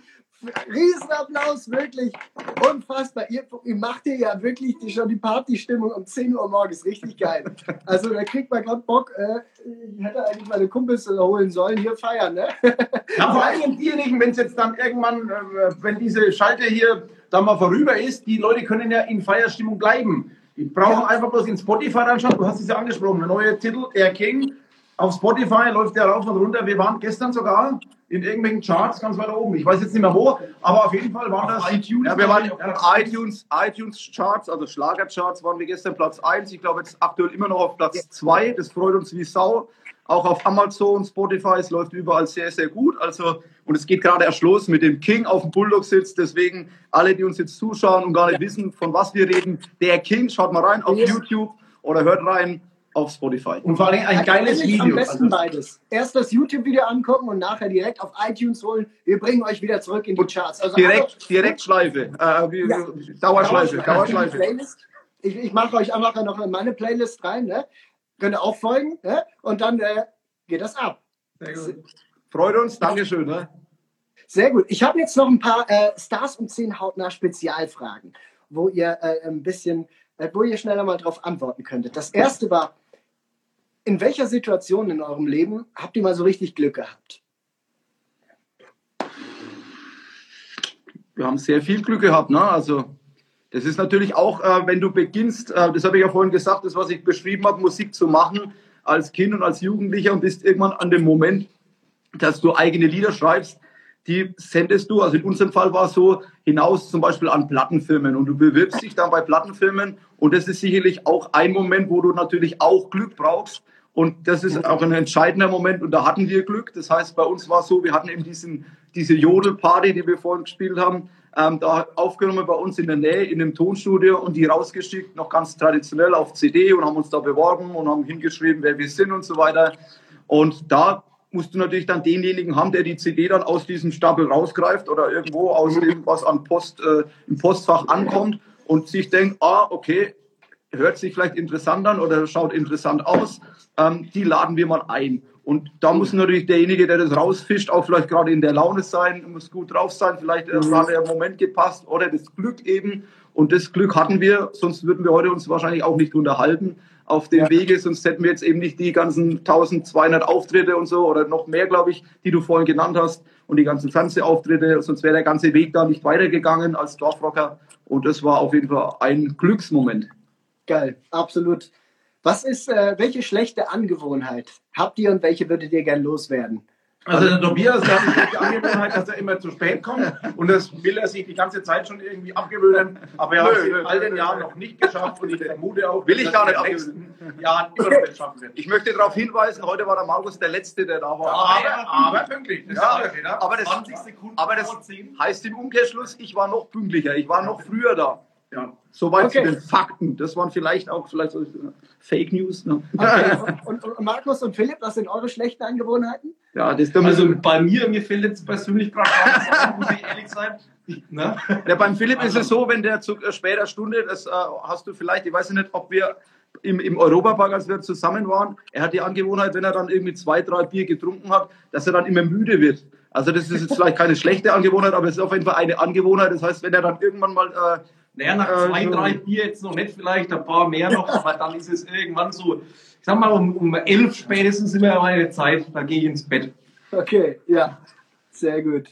Riesenapplaus, wirklich unfassbar. Ihr, ihr macht hier ja wirklich die, schon die Partystimmung um 10 Uhr morgens richtig geil. Also da kriegt man gerade Bock. Äh, ich hätte eigentlich meine Kumpels holen sollen, hier feiern, ne? Ja, vor allem diejenigen, wenn es jetzt dann irgendwann, äh, wenn diese Schalte hier dann mal vorüber ist, die Leute können ja in Feierstimmung bleiben. Die brauchen Ja. einfach bloß in Spotify reinschauen. Du hast es ja angesprochen, der neue Titel, Der King. Auf Spotify läuft der rauf und runter. Wir waren gestern sogar in irgendwelchen Charts ganz weit oben. Ich weiß jetzt nicht mehr wo, aber auf jeden Fall waren das. iTunes. Ja, wir waren auf iTunes, iTunes Charts, also Schlagercharts waren wir gestern Platz 1. Ich glaube jetzt aktuell immer noch auf Platz 2. Das freut uns wie Sau. Auch auf Amazon, Spotify, es läuft überall sehr, sehr gut. Also, und es geht gerade erst los mit dem King auf dem Bulldog-Sitz. Deswegen, alle, die uns jetzt zuschauen und gar nicht wissen, von was wir reden, der King, schaut mal rein auf. YouTube oder hört rein auf Spotify. Und vor allem ein geiles Eigentlich Video. Am besten Also, beides. Erst das YouTube-Video angucken und nachher direkt auf iTunes holen. Wir bringen euch wieder zurück in die Charts. Also Direkt, Direktschleife, äh, wie, Ja. Dauerschleife, Dauerschleife. Playlist. Ich, ich mache euch einfach noch in meine Playlist rein. Ne? Könnt ihr auch folgen. Ne? Und dann äh, geht das ab. Freut uns, Dankeschön. Ne? Sehr gut. Ich habe jetzt noch ein paar äh, Stars und 10 hautnah Spezialfragen, wo ihr äh, ein bisschen, äh, wo ihr schneller mal drauf antworten könntet. Das erste war, in welcher Situation in eurem Leben habt ihr mal so richtig Glück gehabt? wir haben sehr viel Glück gehabt. Ne? Also das ist natürlich auch, äh, wenn du beginnst, äh, das habe ich ja vorhin gesagt, das, was ich beschrieben habe, Musik zu machen als Kind und als Jugendlicher und bist irgendwann an dem Moment, dass du eigene Lieder schreibst, die sendest du, also in unserem Fall war es so, hinaus zum Beispiel an Plattenfirmen und du bewirbst dich dann bei Plattenfirmen und das ist sicherlich auch ein Moment, wo du natürlich auch Glück brauchst und das ist auch ein entscheidender Moment und da hatten wir Glück. Das heißt, bei uns war es so, wir hatten eben diesen, diese Jodelparty, die wir vorhin gespielt haben, ähm, da aufgenommen bei uns in der Nähe in dem Tonstudio und die rausgeschickt, noch ganz traditionell auf CD und haben uns da beworben und haben hingeschrieben, wer wir sind und so weiter. Und da musst du natürlich dann denjenigen haben, der die CD dann aus diesem Stapel rausgreift oder irgendwo aus irgendwas an Post, äh, im Postfach ankommt und sich denkt, ah, okay, hört sich vielleicht interessant an oder schaut interessant aus, ähm, die laden wir mal ein. Und da muss natürlich derjenige, der das rausfischt, auch vielleicht gerade in der Laune sein, muss gut drauf sein, vielleicht äh, gerade der Moment gepasst oder das Glück eben. Und das Glück hatten wir, sonst würden wir heute uns wahrscheinlich auch nicht unterhalten auf dem Ja. Wege, sonst hätten wir jetzt eben nicht die ganzen 1200 Auftritte und so oder noch mehr, glaube ich, die du vorhin genannt hast und die ganzen Fernsehauftritte, sonst wäre der ganze Weg da nicht weitergegangen als Dorfrocker. Und das war auf jeden Fall ein Glücksmoment. Geil, absolut. Was ist, äh, welche schlechte Angewohnheit habt ihr und welche würdet ihr gern loswerden? Also der Tobias, hat die Angewohnheit, dass er immer zu spät kommt und das will er sich die ganze Zeit schon irgendwie abgewöhnen. Aber er hat es in all den Jahren noch nicht geschafft und ich vermute auch, Will ich gar nicht nächsten Jahren immer noch nicht schaffen wird. Ich möchte darauf hinweisen, heute war der Markus der Letzte, der da war. Aber, aber pünktlich. Das Ja, ist ja, aber das, 20 Sekunden aber das heißt im Umkehrschluss, ich war noch pünktlicher, ich war noch früher da. ja. Soweit Okay. zu den Fakten. Das waren vielleicht auch vielleicht so, äh, Fake News. Ne? Okay. Und, und, und Markus und Philipp, was sind eure schlechten Angewohnheiten? Ja, das Also bei mir, mir fällt jetzt persönlich gerade nichts muss ich ehrlich sein. Ne? Ja, beim Philipp ist es so, wenn der zu äh, später Stunde, das äh, hast du vielleicht, ich weiß nicht, ob wir im, im Europapark, als wir zusammen waren, er hat die Angewohnheit, wenn er dann irgendwie zwei, drei Bier getrunken hat, dass er dann immer müde wird. Also das ist jetzt vielleicht keine schlechte Angewohnheit, aber es ist auf jeden Fall eine Angewohnheit. Das heißt, wenn er dann irgendwann mal äh, Naja, nach Äh, zwei, drei Bier jetzt noch nicht, vielleicht ein paar mehr noch, aber dann ist es irgendwann so, ich sag mal, um, um elf spätestens immer meine Zeit, da gehe ich ins Bett. Okay, ja. Sehr gut.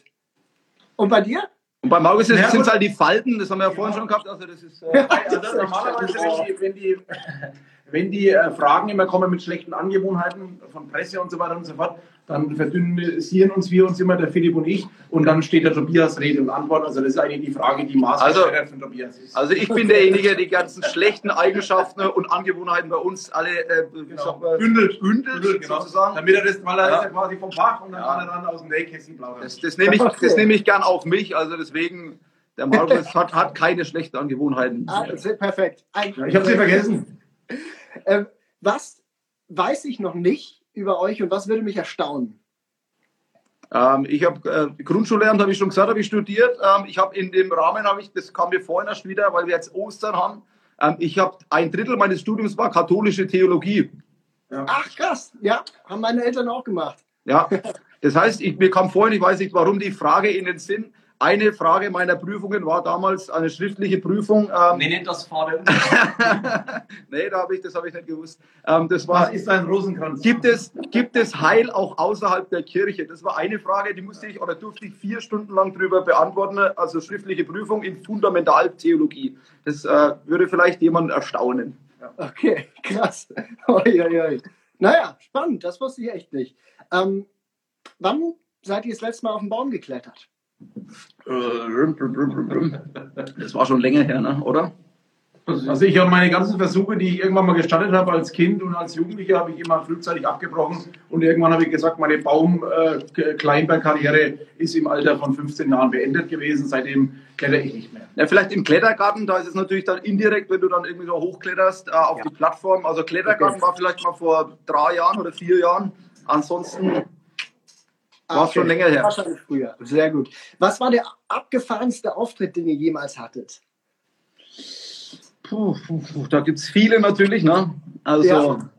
Und bei dir? und bei Markus Ja, sind es halt die Falten, das haben wir ja vorhin schon gehabt. Also das ist äh, Also normalerweise, wenn die, wenn die, wenn die äh, Fragen immer kommen mit schlechten Angewohnheiten von Presse und so weiter und so fort, dann verdünnisieren uns wir uns immer, der Philipp und ich, und dann steht der Tobias Rede und Antwort. Also das ist eigentlich die Frage, die maßgebend Also- von Tobias ist. Also ich bin derjenige, der die ganzen schlechten Eigenschaften und Angewohnheiten bei uns alle äh, man, bündelt, bündelt, Bündel, genau. sozusagen. Damit er das, weil er Ja. ist ja quasi vom Fach und dann Ja. kann er dann aus dem Nähkästchen plaudern. Das, das nehme ich, das nehme ich gern auf mich. Also deswegen, der Markus hat, hat keine schlechten Angewohnheiten. Ah, perfekt. Ein, ich habe sie vergessen. Ähm, was weiß ich noch nicht über euch und was würde mich erstaunen? Ähm, ich habe äh, Grundschullehramt, habe ich schon gesagt, habe ich studiert. Ähm, ich habe in dem Rahmen, habe ich, das kam mir vorhin erst wieder, weil wir jetzt Ostern haben. Ähm, ich habe ein Drittel meines Studiums war katholische Theologie. Ach krass, ja, haben meine Eltern auch gemacht. Ja, das heißt, ich, mir kam vorhin, ich weiß nicht warum, die Frage in den Sinn. Eine Frage meiner Prüfungen war damals eine schriftliche Prüfung. Ähm, Nenne das Vater. nee, da habe ich, das habe ich nicht gewusst. Ähm, das war, Was ist ein Rosenkranz? Gibt es, gibt es Heil auch außerhalb der Kirche? Das war eine Frage, die musste ich oder durfte ich vier Stunden lang drüber beantworten. Also schriftliche Prüfung in Fundamentaltheologie. Das äh, würde vielleicht jemand erstaunen. Okay, krass. Oi, oi, oi. Naja, spannend, das wusste ich echt nicht. Ähm, wann seid ihr das letzte Mal auf den Baum geklettert? Das war schon länger her, ne? oder? Also ich habe meine ganzen Versuche, die ich irgendwann mal gestartet habe als Kind und als Jugendlicher, habe ich immer frühzeitig abgebrochen. Und irgendwann habe ich gesagt, meine Baum-Kleinberg-Karriere ist im Alter von 15 Jahren beendet gewesen. Seitdem kletter ich nicht mehr. Ja, vielleicht im Klettergarten, da ist es natürlich dann indirekt, wenn du dann irgendwie so hochkletterst äh, auf die Plattform. Also Klettergarten war vielleicht mal vor drei Jahren oder vier Jahren. Ansonsten War schon länger her. Wahrscheinlich früher. Sehr gut. Was war der abgefahrenste Auftritt, den ihr jemals hattet? Puh, puh, puh, da gibt es viele natürlich. Ne? Also, Ja.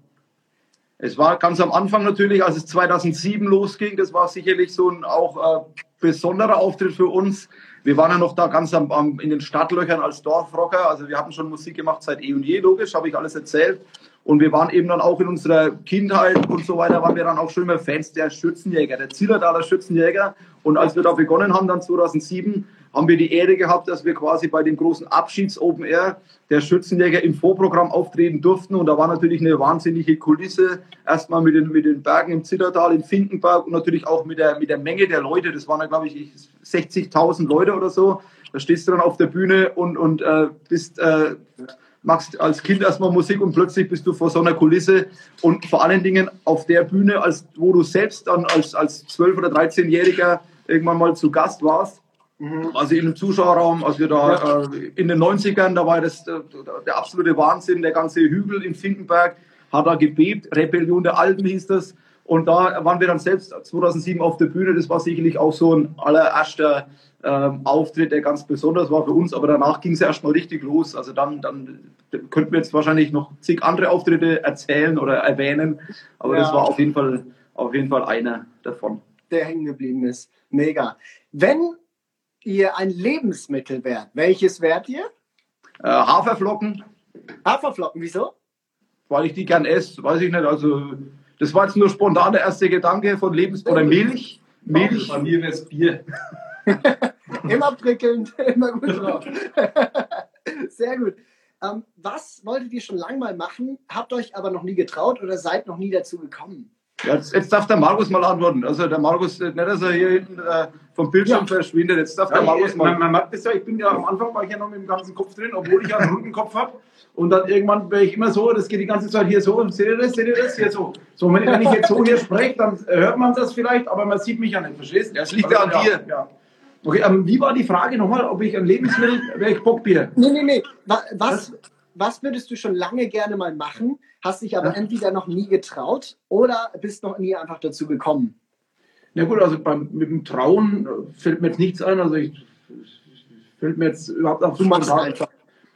es war ganz am Anfang natürlich, als es 2007 losging, das war sicherlich so ein auch äh, besonderer Auftritt für uns. Wir waren ja noch da ganz am, am, in den Stadtlöchern als Dorfrocker. Also, wir hatten schon Musik gemacht seit eh und je, logisch, habe ich alles erzählt. Und wir waren eben dann auch in unserer Kindheit und so weiter, waren wir dann auch schon immer Fans der Schützenjäger, der Zillertaler Schützenjäger. Und als wir da begonnen haben, dann 2007, haben wir die Ehre gehabt, dass wir quasi bei dem großen Abschieds-Open Air der Schützenjäger im Vorprogramm auftreten durften. Und da war natürlich eine wahnsinnige Kulisse. Erstmal mit den, mit den Bergen im Zillertal, in Finkenberg und natürlich auch mit der, mit der Menge der Leute. Das waren ja, glaube ich, 60.000 Leute oder so. Da stehst du dann auf der Bühne und, und äh, bist, äh, machst als Kind erstmal Musik und plötzlich bist du vor so einer Kulisse und vor allen Dingen auf der Bühne, als, wo du selbst dann als, als 12- oder 13-Jähriger irgendwann mal zu Gast warst. Also in einem Zuschauerraum, als wir da äh, in den 90ern, da war das der, der absolute Wahnsinn, der ganze Hügel in Finkenberg hat da gebebt, Rebellion der Alten hieß das. Und da waren wir dann selbst 2007 auf der Bühne. Das war sicherlich auch so ein allererster ähm, Auftritt, der ganz besonders war für uns. Aber danach ging es erstmal richtig los. Also dann, dann könnten wir jetzt wahrscheinlich noch zig andere Auftritte erzählen oder erwähnen. Aber Ja. das war auf jeden Fall, auf jeden Fall einer davon. der hängen geblieben ist. Mega. Wenn ihr ein Lebensmittel wärt, welches wärt ihr? Äh, Haferflocken, Haferflocken, wieso? weil ich die gern esse, weiß ich nicht. Also das war jetzt nur spontan der erste Gedanke von Lebens oder Milch. Milch. Bei mir wäre es Bier. Immer prickelnd, immer gut drauf. Sehr gut. Ähm, was wolltet ihr schon lange mal machen, habt euch aber noch nie getraut oder seid noch nie dazu gekommen? Ja, jetzt, jetzt darf der Markus mal antworten. Also der Markus, äh, nicht, dass er hier hinten äh, vom Bildschirm Ja. verschwindet. Jetzt darf der Ja, Markus ich, man, mal. man merkt das ja, ich bin ja am Anfang war ich ja noch mit dem ganzen Kopf drin, obwohl ich ja einen runden Kopf habe. Und dann irgendwann wäre ich immer so, das geht die ganze Zeit hier so, seht ihr das, seht ihr das, hier so. So, wenn, wenn ich jetzt so hier spreche, dann hört man das vielleicht, aber man sieht mich ja nicht, verstehst du? Das liegt ja an dir. Ja. Okay, ähm, wie war die Frage nochmal, ob ich ein Lebensmittel, wäre ich Bockbier? Nee, nee, nee. Wa- Was, was würdest du schon lange gerne mal machen, hast dich aber Ja. entweder noch nie getraut oder bist noch nie einfach dazu gekommen? Na gut, also beim, mit dem Trauen äh, fällt mir jetzt nichts ein, also ich fällt mir jetzt überhaupt auf Du machst einfach.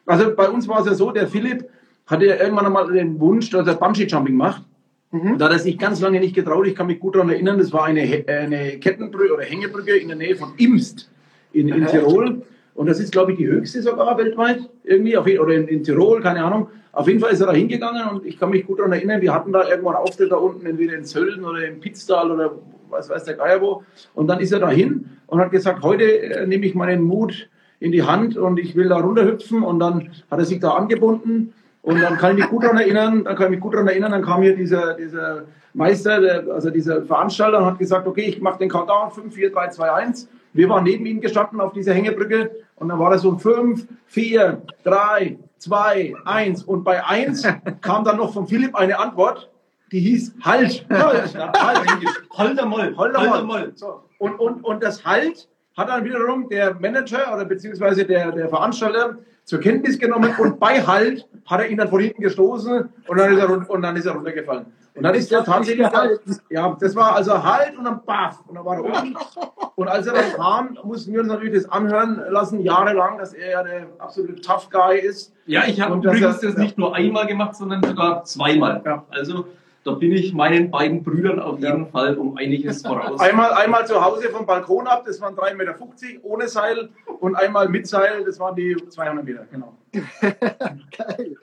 Also bei uns war es ja so, der Philipp hatte ja irgendwann einmal den Wunsch, dass er Bungee-Jumping macht. Mhm. Da hat er sich ganz lange nicht getraut. Ich kann mich gut daran erinnern, das war eine, äh, eine Kettenbrücke oder Hängebrücke in der Nähe von Imst in, in. Tirol. Und das ist, glaube ich, die höchste sogar weltweit. Irgendwie, auf, oder in, in Tirol, keine Ahnung. Auf jeden Fall ist er da hingegangen und ich kann mich gut daran erinnern, wir hatten da irgendwann einen Auftritt da unten, entweder in Sölden oder in Pitztal oder was weiß der Geier wo. Und dann ist er da hin und hat gesagt, heute äh, nehme ich meinen Mut in die Hand und ich will da runterhüpfen. Und dann hat er sich da angebunden. Und dann kann ich mich gut daran erinnern, dann kann ich mich gut daran erinnern, dann kam hier dieser, dieser Meister, der, also dieser Veranstalter und hat gesagt, okay, ich mache den Countdown, 5, 4, 3, 2, 1. Wir waren neben ihm gestanden auf dieser Hängebrücke und dann war das so 5, 4, 3, 2, 1. Und bei 1 kam dann noch von Philipp eine Antwort, die hieß Halt. Halt. Holder Moll. Holder Moll. So. Und, und, und das Halt hat dann wiederum der Manager oder beziehungsweise der, der Veranstalter zur Kenntnis genommen und bei Halt hat er ihn dann von hinten gestoßen und dann ist er, und dann ist er runtergefallen. Und dann ist er tatsächlich, da, ja, das war also Halt und dann baff und dann war er unten. Und als er dann kam, mussten wir uns natürlich das anhören lassen, jahrelang, dass er ja der absolute Tough Guy ist. Ja, ich habe übrigens er- das nicht nur einmal gemacht, sondern sogar zweimal. Ja. Also da bin ich meinen beiden Brüdern auf Ja. jeden Fall um einiges voraus. Einmal, einmal zu Hause vom Balkon ab, das waren 3,50 Meter ohne Seil und einmal mit Seil, das waren die 200 Meter, genau. Geil.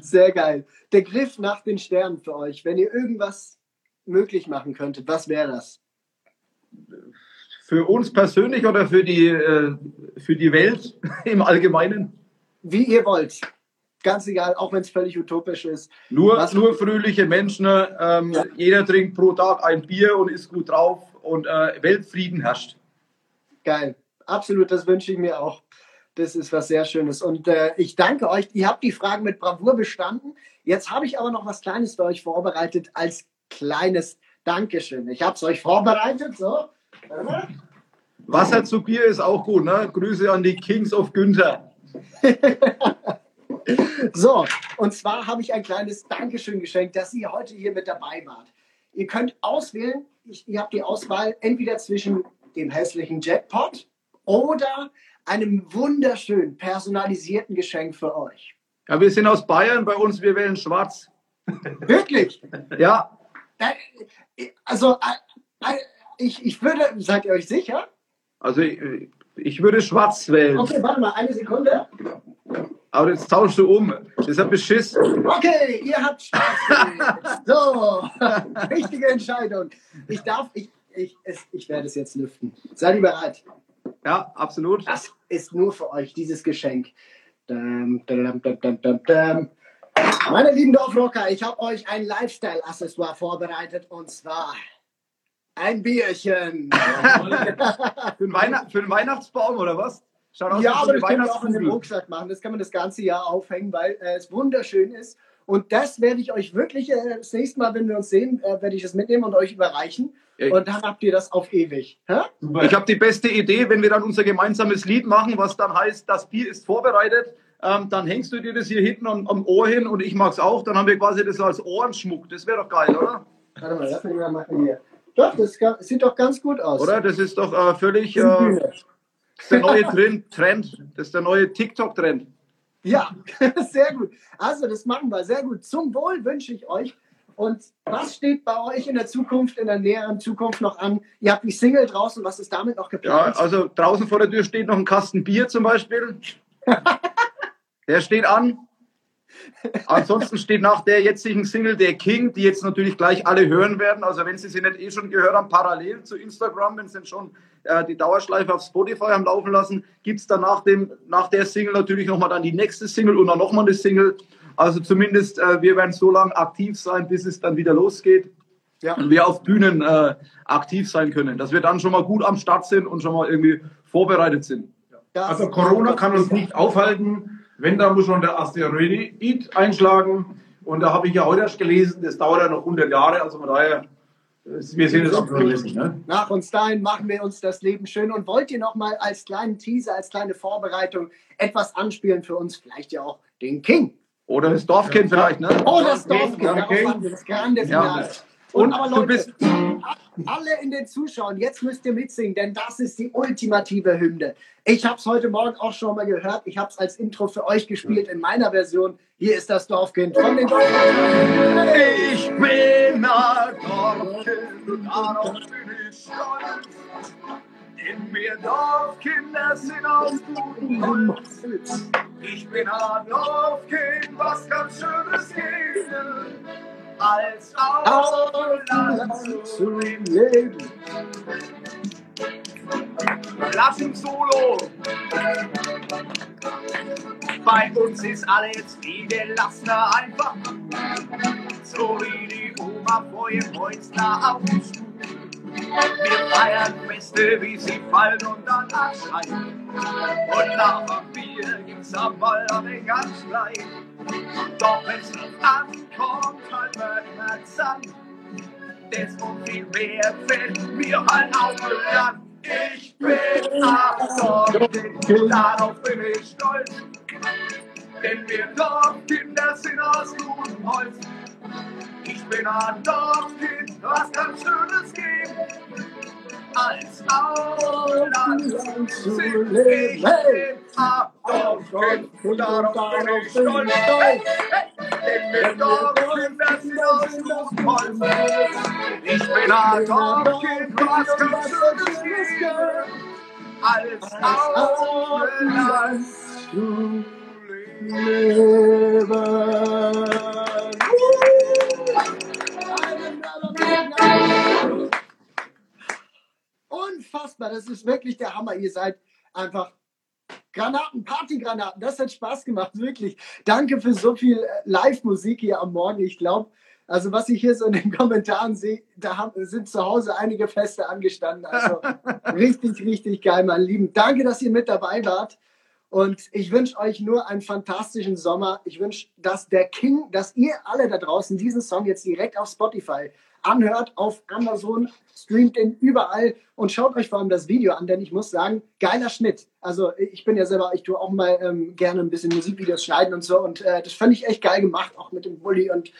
Sehr geil. Der Griff nach den Sternen für euch. Wenn ihr irgendwas möglich machen könntet, was wäre das? Für uns persönlich oder für die, äh, für die Welt im Allgemeinen? Wie ihr wollt. Ganz egal, auch wenn es völlig utopisch ist. Nur, Was- nur fröhliche Menschen. Ähm, Ja. Jeder trinkt pro Tag ein Bier und ist gut drauf und äh, Weltfrieden herrscht. Geil. Absolut, das wünsche ich mir auch. Das ist was sehr Schönes. Und äh, ich danke euch. Ihr habt die Fragen mit Bravour bestanden. Jetzt habe ich aber noch was Kleines für euch vorbereitet als kleines Dankeschön. Ich habe es euch vorbereitet. So. Wasser zu Bier ist auch gut. Ne? Grüße an die Kings of Günther. So, und zwar habe ich ein kleines Dankeschön geschenkt, dass ihr heute hier mit dabei wart. Ihr könnt auswählen, ich, ihr habt die Auswahl entweder zwischen dem hässlichen Jackpot oder einem wunderschön personalisierten Geschenk für euch. Ja, wir sind aus Bayern, bei uns, wir wählen schwarz. Wirklich? Ja, Also, äh, äh, ich, ich würde, seid ihr euch sicher? also ich, ich würde schwarz wählen. Okay, warte mal, eine Sekunde. Aber jetzt tauschst du um. Das ist ein Beschiss. Okay, ihr habt Spaß. so, richtige Entscheidung. Ich darf, ich, ich, es, ich werde es jetzt lüften. Seid ihr bereit? Ja, absolut. Das ist nur für euch, dieses Geschenk. Dam, dam, dam. Meine lieben Dorfrocker, ich habe euch ein Lifestyle-Accessoire vorbereitet und zwar ein Bierchen. Für den, Weihnacht, für den Weihnachtsbaum oder was? Schaut aus ja, aber das können wir auch in den Weihnachtskugel. Rucksack machen. Das kann man das ganze Jahr aufhängen, weil äh, es wunderschön ist. Und das werde ich euch wirklich äh, das nächste Mal, wenn wir uns sehen, äh, werde ich es mitnehmen und euch überreichen. Ja. Und dann habt ihr das auf ewig. Hä? Ich habe die beste Idee, wenn wir dann unser gemeinsames Lied machen, was dann heißt, das Bier ist vorbereitet. Ähm, dann hängst du dir das hier hinten am, am Ohr hin und ich mag's auch. Dann haben wir quasi das als Ohrenschmuck. Das wäre doch geil, oder? Warte mal, lass mich mal machen hier. Doch, das sieht doch ganz gut aus. Oder? Das ist doch äh, völlig äh. Das ist der neue Trend. Das ist der neue TikTok-Trend. Ja, sehr gut. Also, das machen wir. Sehr gut. Zum Wohl wünsche ich euch. Und was steht bei euch in der Zukunft, in der näheren Zukunft noch an? Ihr habt die Single draußen. Was ist damit noch Ja, geplant? also draußen vor der Tür steht noch ein Kasten Bier zum Beispiel. Der steht an. Ansonsten steht nach der jetzigen Single der King, die jetzt natürlich gleich alle hören werden. Also wenn Sie sie nicht eh schon gehört haben, parallel zu Instagram, wenn Sie schon äh, die Dauerschleife auf Spotify haben laufen lassen, gibt es dann nach, dem, nach der Single natürlich nochmal dann die nächste Single und dann nochmal eine Single. Also zumindest, äh, wir werden so lange aktiv sein, bis es dann wieder losgeht. ja. und wir auf Bühnen äh, aktiv sein können, dass wir dann schon mal gut am Start sind und schon mal irgendwie vorbereitet sind. Das also Corona kann uns nicht aufhalten. Wenn, da muss schon der Asteroid einschlagen. Und da habe ich ja heute erst gelesen, das dauert ja noch 100 Jahre. Also von daher, wir sehen es auch zulässig. Ne? Nach uns dahin machen wir uns das Leben schön. Und wollt ihr noch mal als kleinen Teaser, als kleine Vorbereitung etwas anspielen für uns? Vielleicht ja auch den King. Oder das Dorfkind ja. vielleicht, ne? Oh, das Dorfkind. Ja, das grande Finale. Ja. Und, aber Leute, alle in den Zuschauern, jetzt müsst ihr mitsingen, denn das ist die ultimative Hymne. Ich habe es heute Morgen auch schon mal gehört. Ich habe es als Intro für euch gespielt in meiner Version. Hier ist das Dorfkind von den. Ich bin ein Dorfkind, darauf bin ich stolz. In mir Dorfkinder sind aus gutem Holz. Ich bin ein Dorfkind, was ganz Schönes geht als Ausland zu leben. Lass uns Solo. Bei uns ist alles wie gelassener einfach. So wie die Oma vor ihrem Häusler auf dem. Wir feiern Feste, wie sie fallen und dann anschreien. Und nach dem Bier gibt's am Ball den ganz Streit. Doch wenn's drauf ankommt, halt wir immer zusammen. Desto viel mehr fällt mir halt auf Land. Ich bin Achtung, darauf bin ich stolz. Denn wir Dorfkinder sind aus gutem Holz. Ich bin ein Dorfkind, was kann Schönes geben? Als Ausland sind ich im Dorfkind und darauf bin ich stolz. Denn wir Dorfkinder sind aus gutem Holz. Ich bin ein Dorfkind, was kann Schönes geben? Als Ausland zu leben. Unfassbar, das ist wirklich der Hammer. Ihr seid einfach Granaten, Partygranaten. Das hat Spaß gemacht, wirklich. Danke für so viel äh, Live-Musik hier am Morgen. Ich glaube, also was ich hier so in den Kommentaren sehe, da haben, sind zu Hause einige Feste angestanden. Also richtig, richtig geil, mein Lieben. Danke, dass ihr mit dabei wart. Und ich wünsche euch nur einen fantastischen Sommer. Ich wünsche, dass der King, dass ihr alle da draußen diesen Song jetzt direkt auf Spotify anhört, auf Amazon, streamt ihn überall und schaut euch vor allem das Video an, denn ich muss sagen, geiler Schnitt. Also ich bin ja selber, ich tue auch mal ähm, gerne ein bisschen Musikvideos schneiden und so und äh, das fand ich echt geil gemacht, auch mit dem Bulli und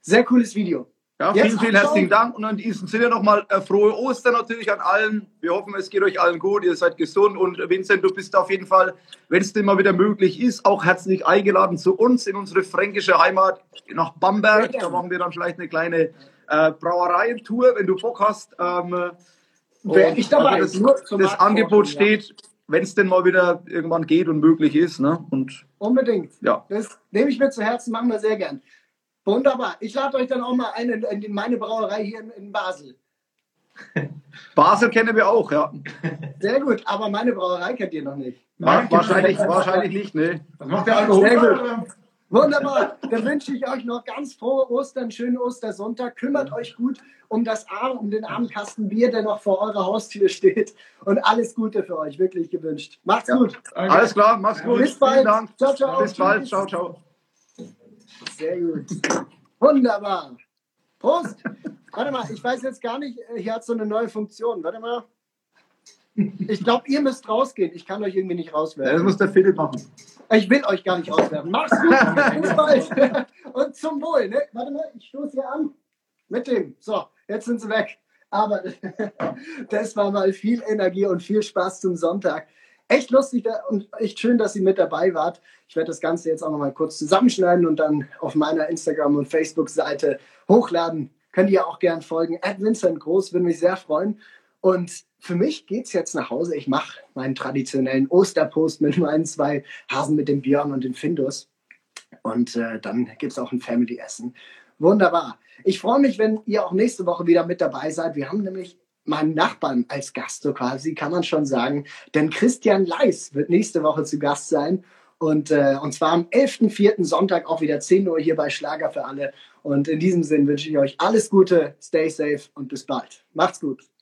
sehr cooles Video. Ja, vielen, Jetzt vielen herzlichen Dank und in diesem Sinne nochmal äh, frohe Ostern natürlich an allen. Wir hoffen, es geht euch allen gut, ihr seid gesund und Vincent, du bist auf jeden Fall, wenn es denn mal wieder möglich ist, auch herzlich eingeladen zu uns in unsere fränkische Heimat nach Bamberg. Da machen wir dann vielleicht eine kleine äh, Brauereientour, wenn du Bock hast. Ähm, Wäre ich dabei. Also das, das Angebot steht, ja. wenn es denn mal wieder irgendwann geht und möglich ist. Ne? Und, Unbedingt. Ja. Das nehme ich mir zu Herzen, machen wir sehr gern. Wunderbar. Ich lade euch dann auch mal ein in, in meine Brauerei hier in, in Basel. Basel kennen wir auch, ja. Sehr gut, aber meine Brauerei kennt ihr noch nicht. Nein, wahrscheinlich, wahrscheinlich nicht, ne? Das macht der Alkohol. Sehr gut. Wunderbar. Dann wünsche ich euch noch ganz frohe Ostern, schönen Ostersonntag. Kümmert euch gut um das Arm, um den armen Kasten Bier, der noch vor eurer Haustür steht. Und alles Gute für euch, wirklich gewünscht. Macht's ja. gut. Alles klar, macht's gut. Bis bald. Vielen Dank. Ciao, ciao. Bis bald. Ciao, ciao. Sehr gut. Wunderbar. Prost. Warte mal, ich weiß jetzt gar nicht, hier hat so eine neue Funktion. Warte mal. Ich glaube, ihr müsst rausgehen. Ich kann euch irgendwie nicht rauswerfen. Das muss der Philipp machen. Ich will euch gar nicht rauswerfen. Mach's gut. Bis bald. Und zum Wohl. Ne? Warte mal, ich stoße hier an. Mit dem. So, jetzt sind sie weg. Aber das war mal viel Energie und viel Spaß zum Sonntag echt lustig und echt schön, dass ihr mit dabei wart. Ich werde das Ganze jetzt auch noch mal kurz zusammenschneiden und dann auf meiner Instagram- und Facebook-Seite hochladen. Könnt ihr auch gern folgen. At Vincent Groß, würde mich sehr freuen. Und für mich geht es jetzt nach Hause. Ich mache meinen traditionellen Osterpost mit meinen zwei Hasen mit dem Björn und dem Findus. Und äh, dann gibt es auch ein Family-Essen. Wunderbar. Ich freue mich, wenn ihr auch nächste Woche wieder mit dabei seid. Wir haben nämlich meinen Nachbarn als Gast, so quasi, kann man schon sagen. Denn Christian Leis wird nächste Woche zu Gast sein. Und, äh, und zwar am 11.04. Sonntag auch wieder 10 Uhr hier bei Schlager für alle. Und in diesem Sinn wünsche ich euch alles Gute, stay safe und bis bald. Macht's gut.